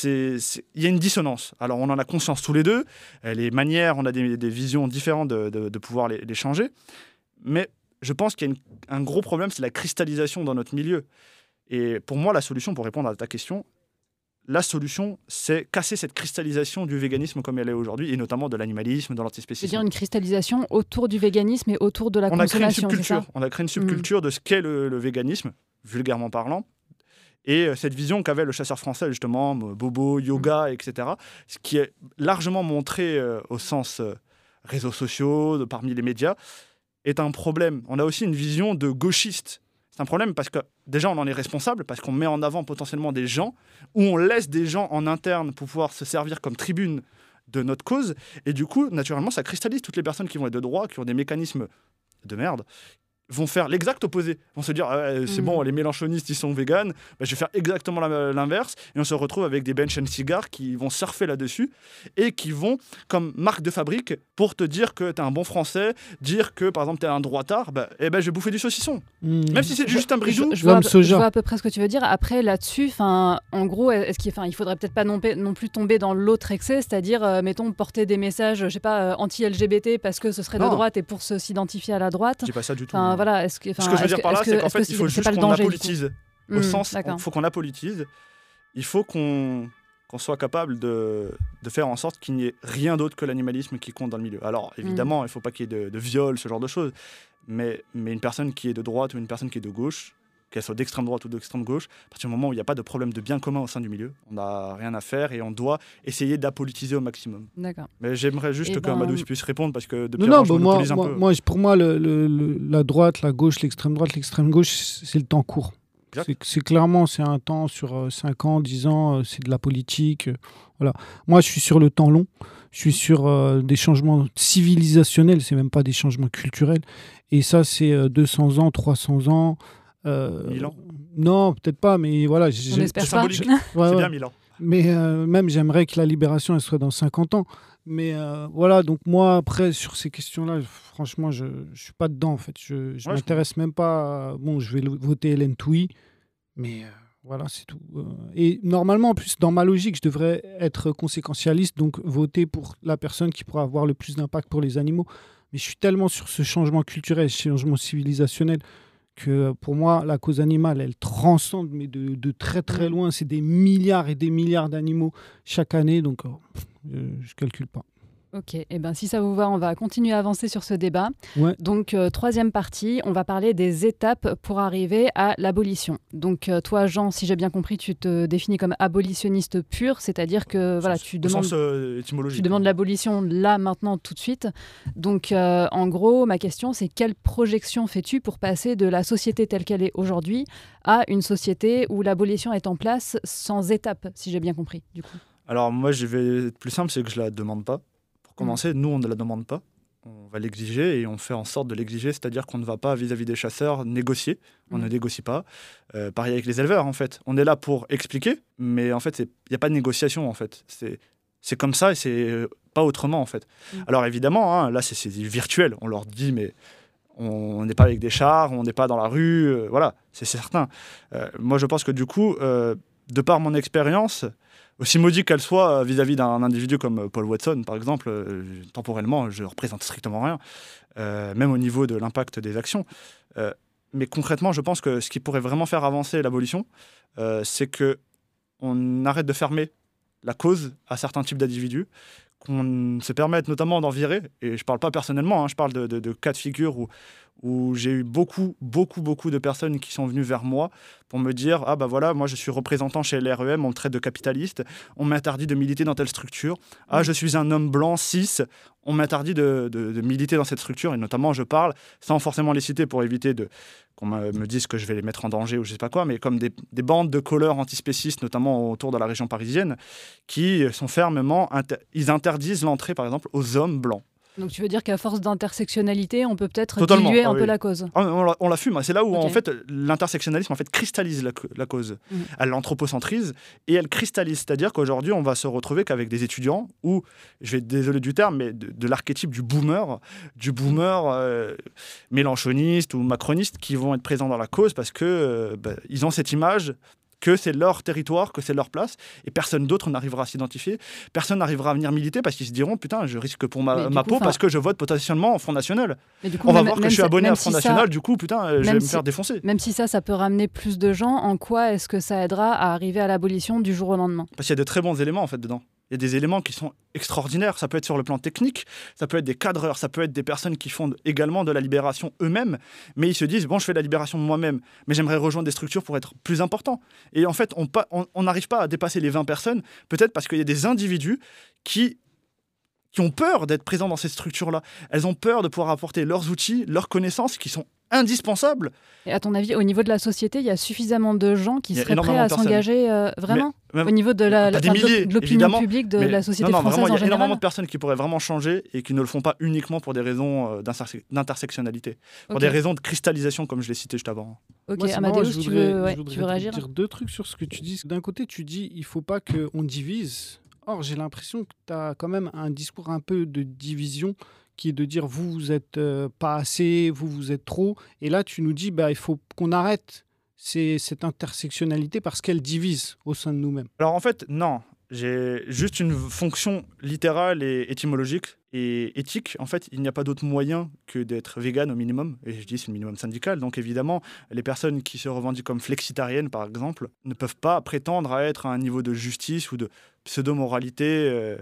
S1: il y a une dissonance. Alors, on en a conscience tous les deux. Les manières, on a des, visions différentes de, pouvoir les, changer. Mais je pense qu'il y a un gros problème, c'est la cristallisation dans notre milieu. Et pour moi, la solution, pour répondre à ta question, la solution, c'est casser cette cristallisation du véganisme comme elle est aujourd'hui, et notamment de l'animalisme, de l'antispécisme.
S3: C'est-à-dire une cristallisation autour du véganisme et autour de la
S1: on
S3: consommation.
S1: A créé une subculture. On a créé une mm. subculture de ce qu'est le, véganisme, vulgairement parlant. Et euh, cette vision qu'avait le chasseur français, justement, Bobo, yoga, mm. etc., ce qui est largement montré euh, au sens euh, réseaux sociaux, de, parmi les médias, est un problème. On a aussi une vision de gauchiste c'est un problème parce que déjà on en est responsable, parce qu'on met en avant potentiellement des gens, ou on laisse des gens en interne pour pouvoir se servir comme tribune de notre cause, et du coup, naturellement, ça cristallise toutes les personnes qui vont être de droit, qui ont des mécanismes de merde, vont faire l'exact opposé. vont se dire ah, c'est bon, mm. les mélanchonistes ils sont véganes, bah, je vais faire exactement l'inverse. Et on se retrouve avec des bench and cigares qui vont surfer là-dessus et qui vont, comme marque de fabrique, pour te dire que tu es un bon français, dire que par exemple tu es un droitard, bah, eh ben, je vais bouffer du saucisson. Mm. Même si c'est juste un brijou.
S3: Je, vois, je, vois, à peu près ce que tu veux dire. Après, là-dessus, en gros, est-ce qu'il il faudrait peut-être pas non, non, plus tomber dans l'autre excès, c'est-à-dire, euh, mettons, porter des messages, je sais pas, euh, anti-LGBT parce que ce serait de droite et pour s'identifier à la droite.
S1: Je pas ça du tout
S3: voilà,
S1: est-ce que, ce que je veux dire par là, c'est qu'en fait, il faut juste qu'on apolitise. Au hmm, sens, il faut qu'on apolitise. Il faut qu'on qu'on soit capable de, de, faire en sorte qu'il n'y ait rien d'autre que l'animalisme qui compte dans le milieu. Alors, hmm. évidemment, il ne faut pas qu'il y ait de, de viol, ce genre de choses. Mais, mais une personne qui est de droite ou une personne qui est de gauche, qu'elle soit d'extrême droite ou d'extrême gauche, à partir du moment où il n'y a pas de problème de bien commun au sein du milieu, on n'a rien à faire et on doit essayer d'apolitiser au maximum.
S3: D'accord.
S1: Mais j'aimerais juste eh que ben... puisse répondre parce que depuis
S2: non, non, bah, moi, moi, moi, pour moi, le, la droite, la gauche, l'extrême droite, l'extrême gauche, c'est le temps court. C'est clairement, c'est un temps sur 5 euh, ans, 10 ans, euh, c'est de la politique. Euh, voilà. Moi, je suis sur le temps long. Je suis sur des changements civilisationnels, c'est même pas des changements culturels. Et ça, c'est 200 ans, 300 ans.
S1: Euh, ans
S2: Non, peut-être pas, mais voilà.
S3: On espère pas.
S1: C'est bien Milan.
S2: Mais euh, même, j'aimerais que la libération, elle soit dans 50 ans. Mais euh, voilà, donc moi, après, sur ces questions-là, franchement, je ne suis pas dedans, en fait. Je ne m'intéresse même pas. bon, je vais voter Hélène Touy, mais Voilà, c'est tout. Et normalement, en plus, dans ma logique, je devrais être conséquentialiste, donc voter pour la personne qui pourra avoir le plus d'impact pour les animaux. Mais je suis tellement sur ce changement culturel, ce changement civilisationnel, que pour moi, la cause animale, elle transcende, mais de, très très mm. loin. C'est des milliards et des milliards d'animaux chaque année, donc oh, je ne calcule pas.
S3: Ok, et eh ben, si ça vous va, on va continuer à avancer sur ce débat. Donc, euh, troisième partie, on va parler des étapes pour arriver à l'abolition. Donc, euh, toi, Jean, si j'ai bien compris, tu te définis comme abolitionniste pur, c'est-à-dire que voilà, tu demandes,
S1: euh,
S3: tu demandes l'abolition là, maintenant, tout de suite. Donc, en gros, ma question, c'est quelle projection fais-tu pour passer de la société telle qu'elle est aujourd'hui à une société où l'abolition est en place sans étapes, si j'ai bien compris, du coup?
S1: Alors moi, je vais être plus simple, c'est que je la demande pas commencer, nous, on ne la demande pas. On va l'exiger et on fait en sorte de l'exiger, c'est-à-dire qu'on ne va pas vis-à-vis des chasseurs négocier. On mm. ne négocie pas. Euh, pareil avec les éleveurs, en fait. On est là pour expliquer, mais en fait, il n'y a pas de négociation, en fait. C'est comme ça et c'est euh, pas autrement, en fait. Mm. Alors évidemment, hein, là, c'est virtuel. On leur dit, mais on n'est pas avec des chars, on n'est pas dans la rue, euh, voilà, c'est certain. moi, je pense que du coup, de par mon expérience, aussi maudit qu'elle soit euh, vis-à-vis d'un individu comme euh, Paul Watson, par exemple, euh, temporellement, je représente strictement rien, même au niveau de l'impact des actions. mais concrètement, je pense que ce qui pourrait vraiment faire avancer l'abolition, c'est que on arrête de fermer la cause à certains types d'individus, qu'on se permette notamment d'en virer, et je ne parle pas personnellement, hein, je parle de, cas de figure où, où j'ai eu beaucoup, beaucoup, beaucoup de personnes qui sont venues vers moi pour me dire Ah, bah voilà, moi je suis représentant chez l'REM, on me traite de capitaliste, on m'interdit de militer dans telle structure. Ah, je suis un homme blanc, cis, on m'interdit de, de, militer dans cette structure. Et notamment, je parle, sans forcément les citer pour éviter de qu'on me dise que je vais les mettre en danger ou je sais pas quoi, mais comme des, des bandes de couleurs antispécistes, notamment autour de la région parisienne, qui sont fermement. ils interdisent l'entrée, par exemple, aux hommes blancs.
S3: Donc tu veux dire qu'à force d'intersectionnalité, on peut peut-être diluer un ah peu la cause
S1: ah, On la, fume. C'est là où en fait l'intersectionnalisme en fait cristallise la, cause. Mm. Elle l'anthropocentrise et elle cristallise. C'est-à-dire qu'aujourd'hui, on va se retrouver qu'avec des étudiants où, je vais être désolé du terme, mais de, l'archétype du boomer, du boomer euh, mélanchoniste ou macroniste qui vont être présents dans la cause parce que euh, bah, ils ont cette image que c'est leur territoire, que c'est leur place, et personne d'autre n'arrivera à s'identifier. Personne n'arrivera à venir militer parce qu'ils se diront putain, je risque pour ma, peau parce que je vote potentiellement au Front National. On va voir que je suis abonné à Front National, du coup, putain, je vais me faire défoncer.
S3: Même si ça, ça peut ramener plus de gens, en quoi est-ce que ça aidera à arriver à l'abolition du jour au lendemain?
S1: Parce qu'il y a de très bons éléments en fait dedans. Il y a des éléments qui sont extraordinaires. Ça peut être sur le plan technique, ça peut être des cadreurs, ça peut être des personnes qui font également de la libération eux-mêmes, mais ils se disent, bon, je fais la libération de moi-même, mais j'aimerais rejoindre des structures pour être plus important. Et en fait, on n'arrive pas à dépasser les 20 personnes, peut-être parce qu'il y a des individus qui qui ont peur d'être présents dans ces structures-là. Elles ont peur de pouvoir apporter leurs outils, leurs connaissances qui sont indispensable.
S3: Et à ton avis, au niveau de la société, il y a suffisamment de gens qui seraient prêts à s'engager euh, vraiment Au niveau de l'opinion publique de la société non, non, française
S1: Il
S3: y
S1: a énormément de personnes qui pourraient vraiment changer et qui ne le font pas uniquement pour des raisons euh, d'intersectionnalité, pour des raisons de cristallisation, comme je l'ai cité juste avant.
S3: Ok, Amadeus, tu veux, tu veux réagir
S2: dire deux trucs sur ce que tu dis. D'un côté, tu dis il faut pas qu'on divise. Or, j'ai l'impression que tu as quand même un discours un peu de division qui est de dire vous, vous êtes euh, pas assez, vous, vous êtes trop. Et là, tu nous dis, bah, il faut qu'on arrête cette intersectionnalité parce qu'elle divise au sein de nous-mêmes.
S1: Alors en fait, non. J'ai juste une fonction littérale et étymologique et éthique. En fait, il n'y a pas d'autre moyen que d'être vegan au minimum. Et je dis c'est le minimum syndical. Donc évidemment, les personnes qui se revendiquent comme flexitariennes, par exemple, ne peuvent pas prétendre à être à un niveau de justice ou de pseudo-moralité. Euh,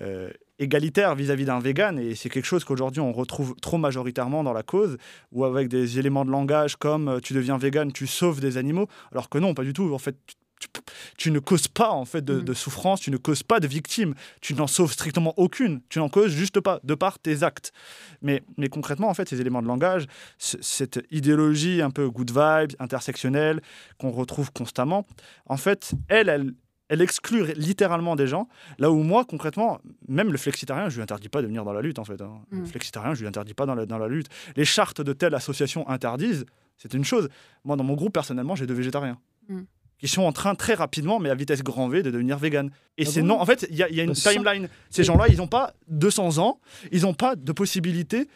S1: euh, égalitaire vis-à-vis d'un vegan et c'est quelque chose qu'aujourd'hui on retrouve trop majoritairement dans la cause ou avec des éléments de langage comme euh, tu deviens vegan tu sauves des animaux alors que non pas du tout en fait tu, ne causes pas en fait de, mm. de, souffrance, tu ne causes pas de victimes, tu n'en sauves strictement aucune, tu n'en causes juste pas de par tes actes. Mais, mais concrètement en fait ces éléments de langage, cette idéologie un peu good vibes, intersectionnelle qu'on retrouve constamment, en fait elle, elle, elle exclut littéralement des gens. Là où moi, concrètement, même le flexitarien, je lui interdis pas de venir dans la lutte, en fait. Hein. Le mm. flexitarien, je lui interdis pas dans la, dans la lutte. Les chartes de telle association interdisent, c'est une chose. Moi, dans mon groupe, personnellement, j'ai deux végétariens. Mm. Qui sont en train très rapidement, mais à vitesse grand V, de devenir vegan. Et ah c'est non. En fait, il y, a une bah, timeline. Ces gens-là, ils n'ont pas 200 ans, ils n'ont pas de possibilité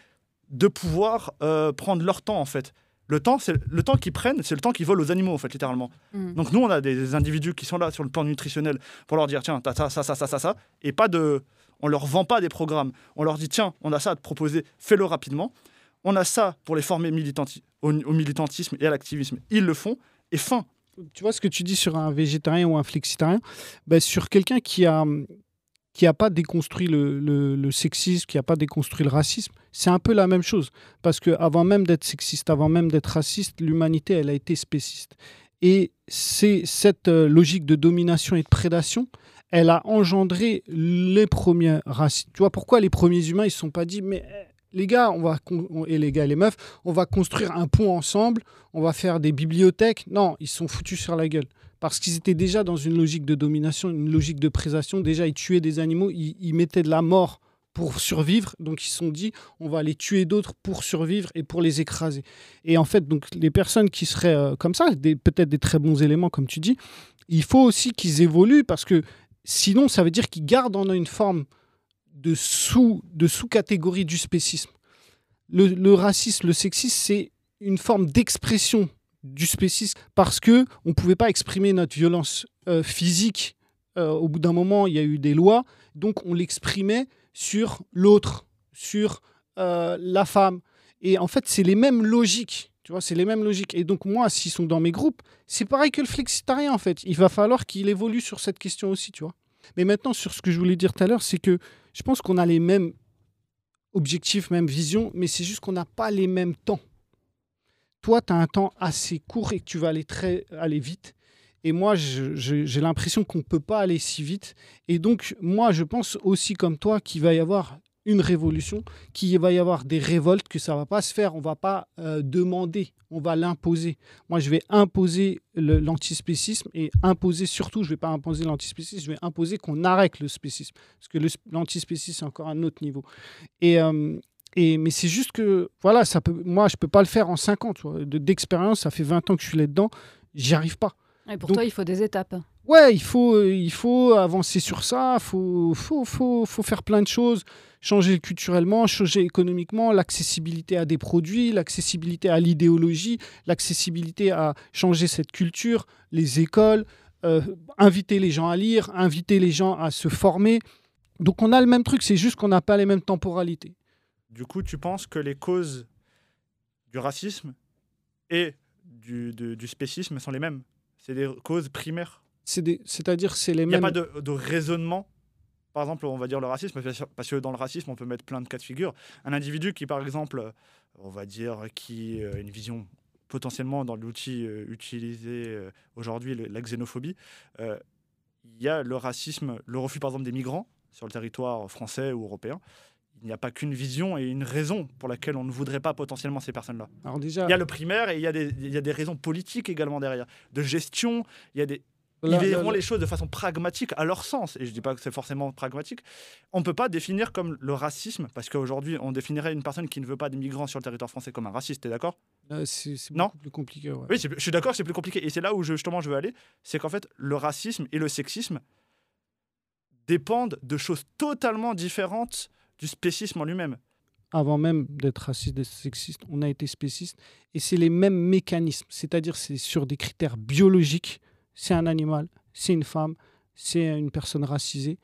S1: de pouvoir euh, prendre leur temps, en fait. Le temps, c'est le temps qu'ils prennent, c'est le temps qu'ils volent aux animaux, en fait, littéralement.
S3: Mm.
S1: Donc nous, on a des individus qui sont là sur le plan nutritionnel pour leur dire, tiens, t'as ça, ça, ça, ça, ça, ça, et pas de... On leur vend pas des programmes. On leur dit, tiens, on a ça à te proposer, fais-le rapidement. On a ça pour les former militanti- au, au militantisme et à l'activisme. Ils le font, et fin.
S2: tu vois ce que tu dis sur un végétarien ou un flexitarien? Ben, Sur quelqu'un qui a, qui a pas déconstruit le, sexisme, qui a pas déconstruit le racisme, c'est un peu la même chose. Parce que avant même d'être sexiste, avant même d'être raciste, l'humanité, elle a été spéciste. Et c'est cette euh, logique de domination et de prédation, elle a engendré les premiers racistes. Tu vois pourquoi les premiers humains, ils se sont pas dit, mais eh, les gars, on va et les gars les meufs, on va construire un pont ensemble, on va faire des bibliothèques. Non, ils sont foutus sur la gueule. Parce qu'ils étaient déjà dans une logique de domination, une logique de prédation. Déjà, ils tuaient des animaux, ils, mettaient de la mort pour survivre. Donc, ils se sont dit, on va aller tuer d'autres pour survivre et pour les écraser. Et en fait, donc, les personnes qui seraient euh, comme ça, peut-être des très bons éléments, comme tu dis, il faut aussi qu'ils évoluent parce que sinon, ça veut dire qu'ils gardent en une forme de sous de sous-catégorie du spécisme. Le racisme, le sexisme, c'est une forme d'expression du spécisme parce que on pouvait pas exprimer notre violence euh, physique. Euh, au bout d'un moment, il y a eu des lois, donc on l'exprimait sur l'autre, sur euh, la femme. Et en fait, c'est les mêmes logiques. Tu vois, c'est les mêmes logiques. Et donc moi, s'ils sont dans mes groupes, c'est pareil que le flexitarien en fait. Il va falloir qu'il évolue sur cette question aussi, tu vois. Mais maintenant, sur ce que je voulais dire tout à l'heure, c'est que je pense qu'on a les mêmes objectifs, mêmes visions, mais c'est juste qu'on n'a pas les mêmes temps. Toi, tu as un temps assez court et que tu vas aller très aller vite. Et moi, j'ai l'impression qu'on ne peut pas aller si vite. Et donc, moi, je pense aussi comme toi qu'il va y avoir une révolution, qu'il va y avoir des révoltes, que ça va pas se faire. On va pas euh, demander, on va l'imposer. Moi, je vais imposer l'antispécisme et imposer surtout, je vais pas imposer l'antispécisme, je vais imposer qu'on arrête le spécisme. Parce que l'antispécisme, c'est encore un autre niveau. Et, euh, et, mais c'est juste que, voilà, ça peut, moi, je peux pas le faire en 5 ans. D'expérience, ça fait 20 ans que je suis là-dedans, j'y arrive pas.
S3: Et pour
S2: Donc-
S3: toi, il faut des étapes.
S2: Ouais, il faut, euh, il faut avancer sur ça, il faut, faut, faut, faut faire plein de choses, changer culturellement, changer économiquement, l'accessibilité à des produits, l'accessibilité à l'idéologie, l'accessibilité à changer cette culture, les écoles, euh, inviter les gens à lire, inviter les gens à se former. Donc on a le même truc, c'est juste qu'on n'a pas les mêmes temporalités.
S1: Du coup, tu penses que les causes du racisme et du, de- du spécisme sont les mêmes? C'est des causes primaires
S2: C'est-à-dire c'est les
S1: Il n'y a
S2: mêmes...
S1: pas de, de raisonnement. Par exemple, on va dire le racisme, parce que- dans le racisme, on peut mettre plein de cas de figure. Un individu qui, par exemple, euh, on va dire, qui a une vision potentiellement dans l'outil euh, utilisé euh, aujourd'hui, la xénophobie, euh, il y a le racisme, le refus, par exemple, des migrants sur le territoire français ou européen. Il n'y a pas qu'une vision et une raison pour laquelle on ne voudrait pas potentiellement ces personnes-là.
S2: Déjà,
S1: Il y a le primaire et il y a des, il y a des raisons politiques également derrière, de gestion. Il y a des, ils verront les choses de façon pragmatique à leur sens. Et je ne dis pas que c'est forcément pragmatique. On ne peut pas définir comme le racisme, parce qu'aujourd'hui, on définirait une personne qui ne veut pas des migrants sur le territoire français comme un raciste, t'es d'accord?
S2: C'est beaucoup plus compliqué. ouais.
S1: Oui, je suis d'accord, c'est plus compliqué. Et c'est là où je, justement je veux aller. C'est qu'en fait, le racisme et le sexisme dépendent de choses totalement différentes du spécisme en lui-même.
S2: avant même d'être raciste, d'être sexiste, on a été spéciste. Et c'est les mêmes mécanismes, c'est-à-dire c'est sur des critères biologiques. C'est un animal, c'est une femme, c'est une personne racisée.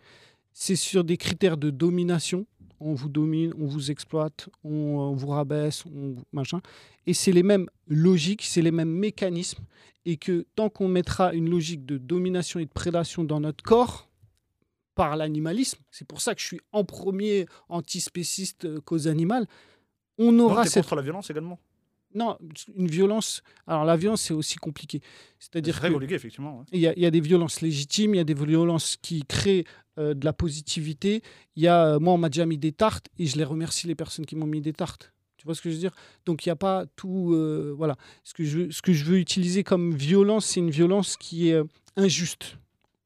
S2: C'est sur des critères de domination. On vous domine, on vous exploite, on, vous rabaisse, on machin. Et c'est les mêmes logiques, c'est les mêmes mécanismes. Et que tant qu'on mettra une logique de domination et de prédation dans notre corps, par l'animalisme, c'est pour ça que je suis en premier antispéciste euh, cause animale, on aura
S1: t'es
S2: cette...
S1: contre la violence également?
S2: Non, une violence... Alors la violence, c'est aussi compliqué.
S1: C'est
S2: C'est-à-dire
S1: très
S2: que...
S1: compliqué, effectivement. ouais.
S2: Il y, a, il y a des violences légitimes, il y a des violences qui créent euh, de la positivité. Il y a, euh, moi, on m'a déjà mis des tartes et je les remercie les personnes qui m'ont mis des tartes. Tu vois ce que je veux dire? Donc il n'y a pas tout. euh, voilà. Ce que, je veux, ce que je veux utiliser comme violence, c'est une violence qui est injuste.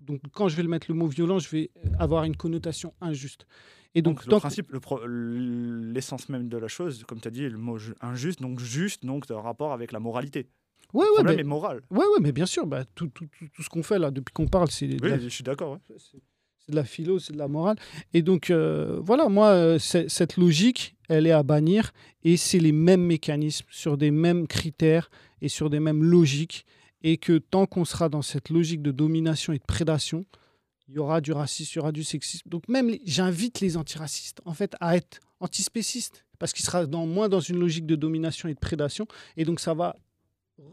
S2: Donc quand je vais le mettre le mot violent, je vais avoir une connotation injuste. Et donc,
S1: Donc, le principe, le l'essence même de la chose, comme tu as dit, le mot ju- injuste, donc juste, donc de rapport avec la moralité.
S2: Ouais,
S1: Le
S2: ouais,
S1: problème est moral.
S2: ouais, ouais, mais bien sûr, bah, tout, tout, tout, tout ce qu'on fait là depuis qu'on parle, c'est de
S1: Oui,
S2: la
S1: je suis d'accord. ouais.
S2: C'est c'est c'est de la philo, c'est de la morale. Et donc, euh, voilà, moi, euh, cette logique, elle est à bannir. Et c'est les mêmes mécanismes, sur des mêmes critères et sur des mêmes logiques. Et que tant qu'on sera dans cette logique de domination et de prédation, il y aura du racisme, il y aura du sexisme. Donc même, j'invite les antiracistes, en fait, à être antispécistes, parce qu'il sera dans, moins dans une logique de domination et de prédation. Et donc, ça va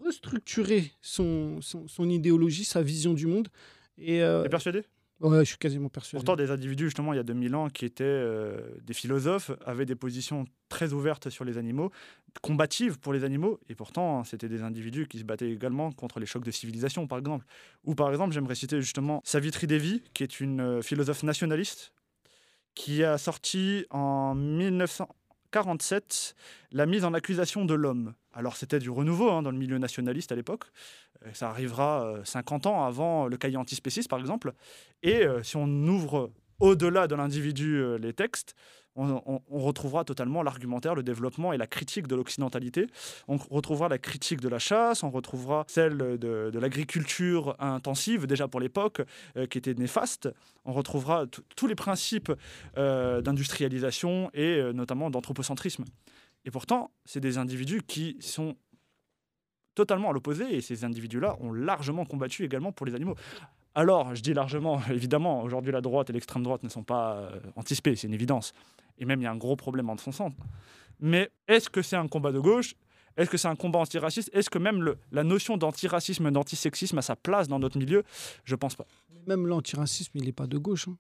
S2: restructurer son, son, idéologie, sa vision du monde. Et,
S1: euh, persuadé?
S2: Ouais, je suis quasiment persuadé.
S1: Pourtant, des individus, justement, il y a 2000 ans, qui étaient euh, des philosophes, avaient des positions très ouvertes sur les animaux, combatives pour les animaux, et pourtant, c'était des individus qui se battaient également contre les chocs de civilisation, par exemple. Ou par exemple, j'aimerais citer justement Savitri Devi, qui est une euh, philosophe nationaliste, qui a sorti en 1947 la mise en accusation de l'homme. Alors c'était du renouveau hein, dans le milieu nationaliste à l'époque. Euh, ça arrivera 50 euh, ans avant le cahier antispéciste, par exemple. Et euh, si on ouvre au-delà de l'individu les textes, on, retrouvera totalement l'argumentaire, le développement et la critique de l'occidentalité. On retrouvera la critique de la chasse, on retrouvera celle de, l'agriculture intensive, déjà pour l'époque, qui était néfaste. On retrouvera tous les principes d'industrialisation et notamment d'anthropocentrisme. Et pourtant, c'est des individus qui sont totalement à l'opposé, et ces individus-là ont largement combattu également pour les animaux. Alors, je dis largement, évidemment, aujourd'hui la droite et l'extrême droite ne sont pas euh, anticipés, c'est une évidence. Et même, il y a un gros problème entre son centre. Mais est-ce que c'est un combat de gauche? Est-ce que c'est un combat antiraciste? Est-ce que même le, la notion d'antiracisme d'antisexisme a sa place dans notre milieu? Je pense pas.
S2: Même l'antiracisme, il n'est pas de gauche. Hein.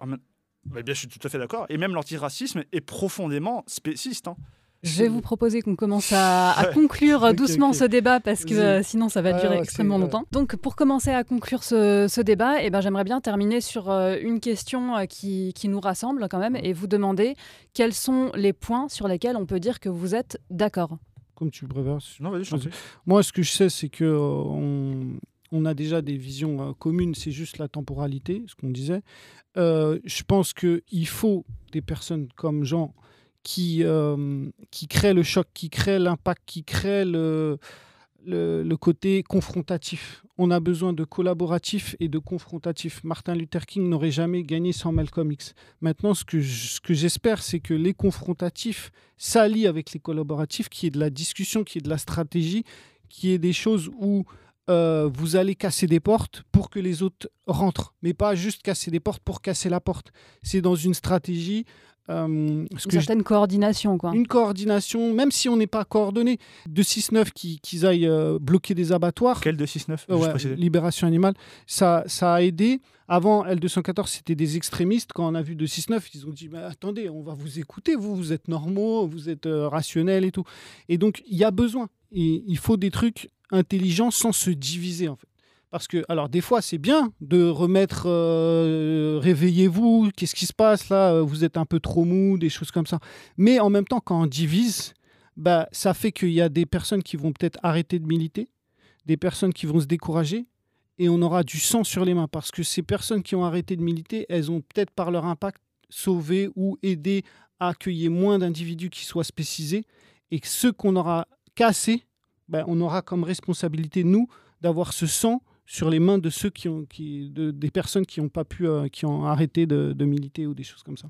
S1: Ah, bien, je suis tout à fait d'accord. Et même l'antiracisme est profondément spéciste. Hein.
S3: Je vais vous proposer qu'on commence à, conclure doucement ce débat parce que euh, sinon ça va durer extrêmement longtemps. Donc pour commencer à conclure ce, débat, eh ben, j'aimerais bien terminer sur euh, une question euh, qui, qui, nous rassemble quand même et vous demander quels sont les points sur lesquels on peut dire que vous êtes d'accord.
S2: Comme tu préfères.
S1: Non, vas-y, je
S2: Moi, ce que je sais, c'est que on, on, a déjà des visions communes, c'est juste la temporalité, ce qu'on disait. je pense qu'il faut des personnes comme Jean qui, euh, qui crée le choc, qui crée l'impact, qui crée le, le, côté confrontatif. On a besoin de collaboratif et de confrontatif. Martin Luther King n'aurait jamais gagné sans Malcolm X. Maintenant, ce que, j'espère, c'est que les confrontatifs s'allient avec les collaboratifs, qui est de la discussion, qui est de la stratégie, qui est des choses où euh, vous allez casser des portes pour que les autres rentrent, mais pas juste casser des portes pour casser la porte. C'est dans une stratégie
S3: euh, une certaine coordination, quoi.
S2: Une coordination, même si on n'est pas coordonné. De 6-9 qu'ils aillent euh, bloquer des abattoirs.
S1: Quel de 6-9
S2: euh, Libération animale. Ça, ça a aidé. Avant, L214, c'était des extrémistes. Quand on a vu de 6-9, ils ont dit mais attendez, on va vous écouter. Vous, vous êtes normaux, vous êtes rationnels et tout. Et donc, il y a besoin. Et il faut des trucs intelligents sans se diviser, en fait. Parce que, alors, des fois, c'est bien de remettre euh, réveillez-vous, qu'est-ce qui se passe là euh, Vous êtes un peu trop mou, des choses comme ça. Mais en même temps, quand on divise, bah, ça fait qu'il y a des personnes qui vont peut-être arrêter de militer, des personnes qui vont se décourager, et on aura du sang sur les mains. Parce que ces personnes qui ont arrêté de militer, elles ont peut-être par leur impact sauvé ou aidé à accueillir moins d'individus qui soient spécisés. Et ceux qu'on aura cassés, bah, on aura comme responsabilité, nous, d'avoir ce sang sur les mains de ceux qui ont, qui, de, des personnes qui ont pas pu, euh, qui ont arrêté de, de, militer ou des choses comme ça.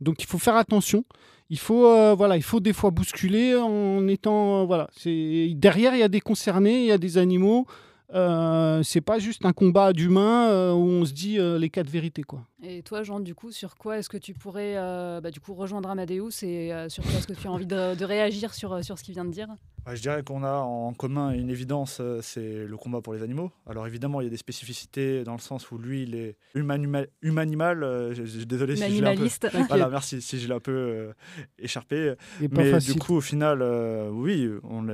S2: Donc il faut faire attention. Il faut, euh, voilà, il faut des fois bousculer en étant, euh, voilà, derrière il y a des concernés, il y a des animaux. Euh, c'est pas juste un combat d'humains où on se dit les quatre vérités quoi.
S3: Et toi Jean du coup sur quoi est-ce que tu pourrais bah, du coup rejoindre Amadeus et sur quoi est-ce que tu as envie de, réagir sur, sur ce qu'il vient de dire?
S1: Je dirais qu'on a en commun une évidence, c'est le combat pour les animaux. Alors évidemment il y a des spécificités dans le sens où lui il est human, humanimal, désolé si je l'ai un peu, voilà, merci si je l'ai un peu écharpé. Mais du coup au final oui on,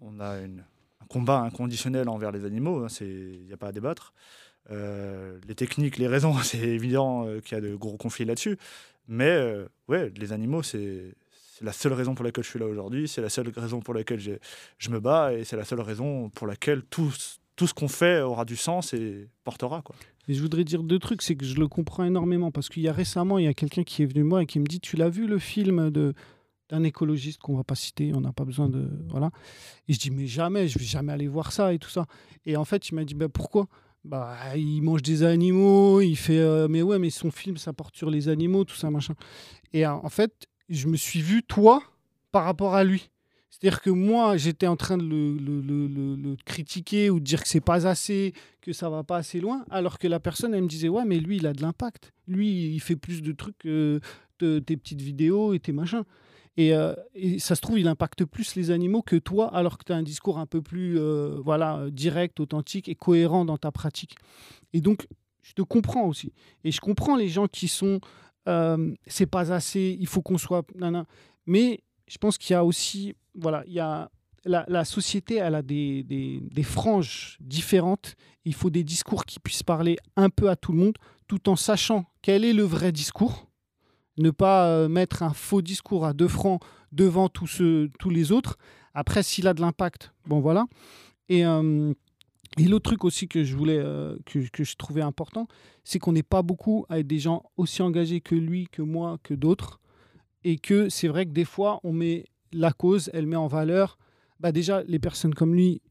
S1: on a une combat inconditionnel envers les animaux, hein, il n'y a pas à débattre. Euh, les techniques, les raisons, c'est évident euh, qu'il y a de gros conflits là-dessus. Mais euh, ouais, les animaux, c'est la seule raison pour laquelle je suis là aujourd'hui, c'est la seule raison pour laquelle je me bats et c'est la seule raison pour laquelle tout, tout ce qu'on fait aura du sens et portera. Quoi.
S2: Et je voudrais dire deux trucs, c'est que je le comprends énormément parce qu'il y a récemment, il y a quelqu'un qui est venu moi et qui me dit Tu l'as vu le film de d'un écologiste qu'on va pas citer, on n'a pas besoin de voilà. Et je dis mais jamais, je vais jamais aller voir ça et tout ça. Et en fait, il m'a dit ben pourquoi? Bah, il mange des animaux, il fait euh, mais ouais, mais son film ça porte sur les animaux, tout ça machin. Et en fait, je me suis vu toi par rapport à lui. C'est-à-dire que moi, j'étais en train de le, critiquer ou de dire que c'est pas assez, que ça va pas assez loin, alors que la personne, elle me disait Ouais, mais lui, il a de l'impact. Lui, il fait plus de trucs que de- tes petites vidéos et tes machins. Et, euh, et ça se trouve, il impacte plus les animaux que toi, alors que tu as un discours un peu plus euh, voilà, euh, direct, authentique et cohérent dans ta pratique. Et donc, je te comprends aussi. Et je comprends les gens qui sont euh, c'est pas assez, il faut qu'on soit. nana. Mais je pense qu'il y a aussi. Voilà, il y a. La, société, elle a des, des- franges différentes. Il faut des discours qui puissent parler un peu à tout le monde, tout en sachant quel est le vrai discours. Ne pas euh, mettre un faux discours à deux francs devant tous, tous les autres. Après, s'il a de l'impact, bon voilà. Et, euh, et l'autre truc aussi que je voulais, euh, que, que je trouvais important, c'est qu'on n'est pas beaucoup avec des gens aussi engagés que lui, que moi, que d'autres. Et que c'est vrai que des fois, on met la cause, elle met en valeur. Bah déjà, les personnes comme lui,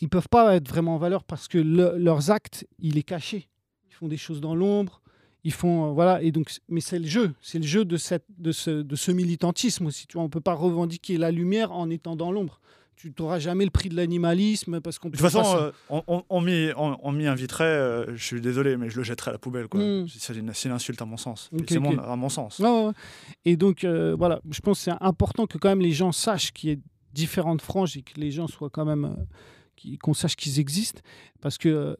S2: ils peuvent pas être vraiment en valeur parce que le- leurs actes, il est caché. Ils font des choses dans l'ombre. Ils font euh, voilà et donc mais c'est le jeu, c'est le jeu de cette de ce de ce militantisme aussi. Tu vois, on peut pas revendiquer la lumière en étant dans l'ombre. Tu n'auras jamais le prix de l'animalisme parce qu'on
S1: De toute façon, euh, on, on, m'y on, on inviterait, euh, je suis désolé, mais je le jetterais à la poubelle. quoi.
S2: Mm.
S1: C'est une, une insulte à mon sens. C'est mon-
S2: ok.
S1: à mon sens.
S2: Ouais, ouais. Et donc, euh, voilà, je pense que c'est important que quand même les gens sachent qu'il y a différentes franges et que les gens soient quand même. qui- qu'on sache qu'ils existent. Parce que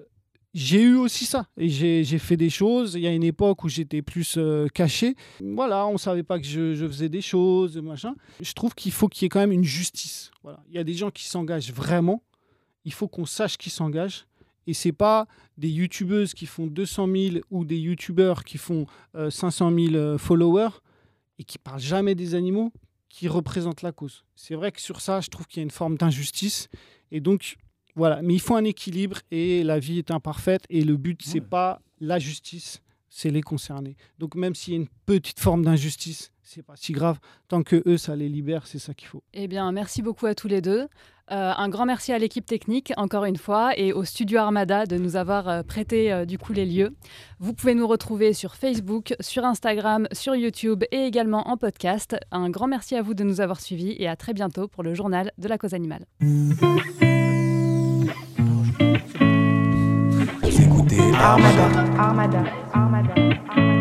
S2: j'ai eu aussi ça. Et j'ai fait des choses. Il y a une époque où j'étais plus euh, caché. Voilà, on savait pas que je, faisais des choses, machin. Je trouve qu'il faut qu'il y ait quand même une justice. Voilà. Il y a des gens qui s'engagent vraiment. Il faut qu'on sache qui s'engagent. Et c'est pas des youtubeuses qui font 200 000 ou des youtubeurs qui font euh, 500 000 euh, followers et qui parlent jamais des animaux qui représentent la cause. C'est vrai que sur ça, je trouve qu'il y a une forme d'injustice. Et donc, voilà. Mais il faut un équilibre et la vie est imparfaite et le but, c'est
S1: Ouais.
S2: pas la justice, c'est les concernés. Donc, même s'il y a une petite forme d'injustice, c'est pas si grave. Tant que eux, ça les libère, c'est ça qu'il faut.
S3: Eh bien, merci beaucoup à tous les deux. Euh, un grand merci à l'équipe technique, encore une fois, et au studio Armada de nous avoir euh, prêté euh, du coup les lieux. Vous pouvez nous retrouver sur Facebook, sur Instagram, sur YouTube et également en podcast. Un grand merci à vous de nous avoir suivis et à très bientôt pour le journal de la cause animale.
S4: Armada.
S5: Armada. Armada. Almada.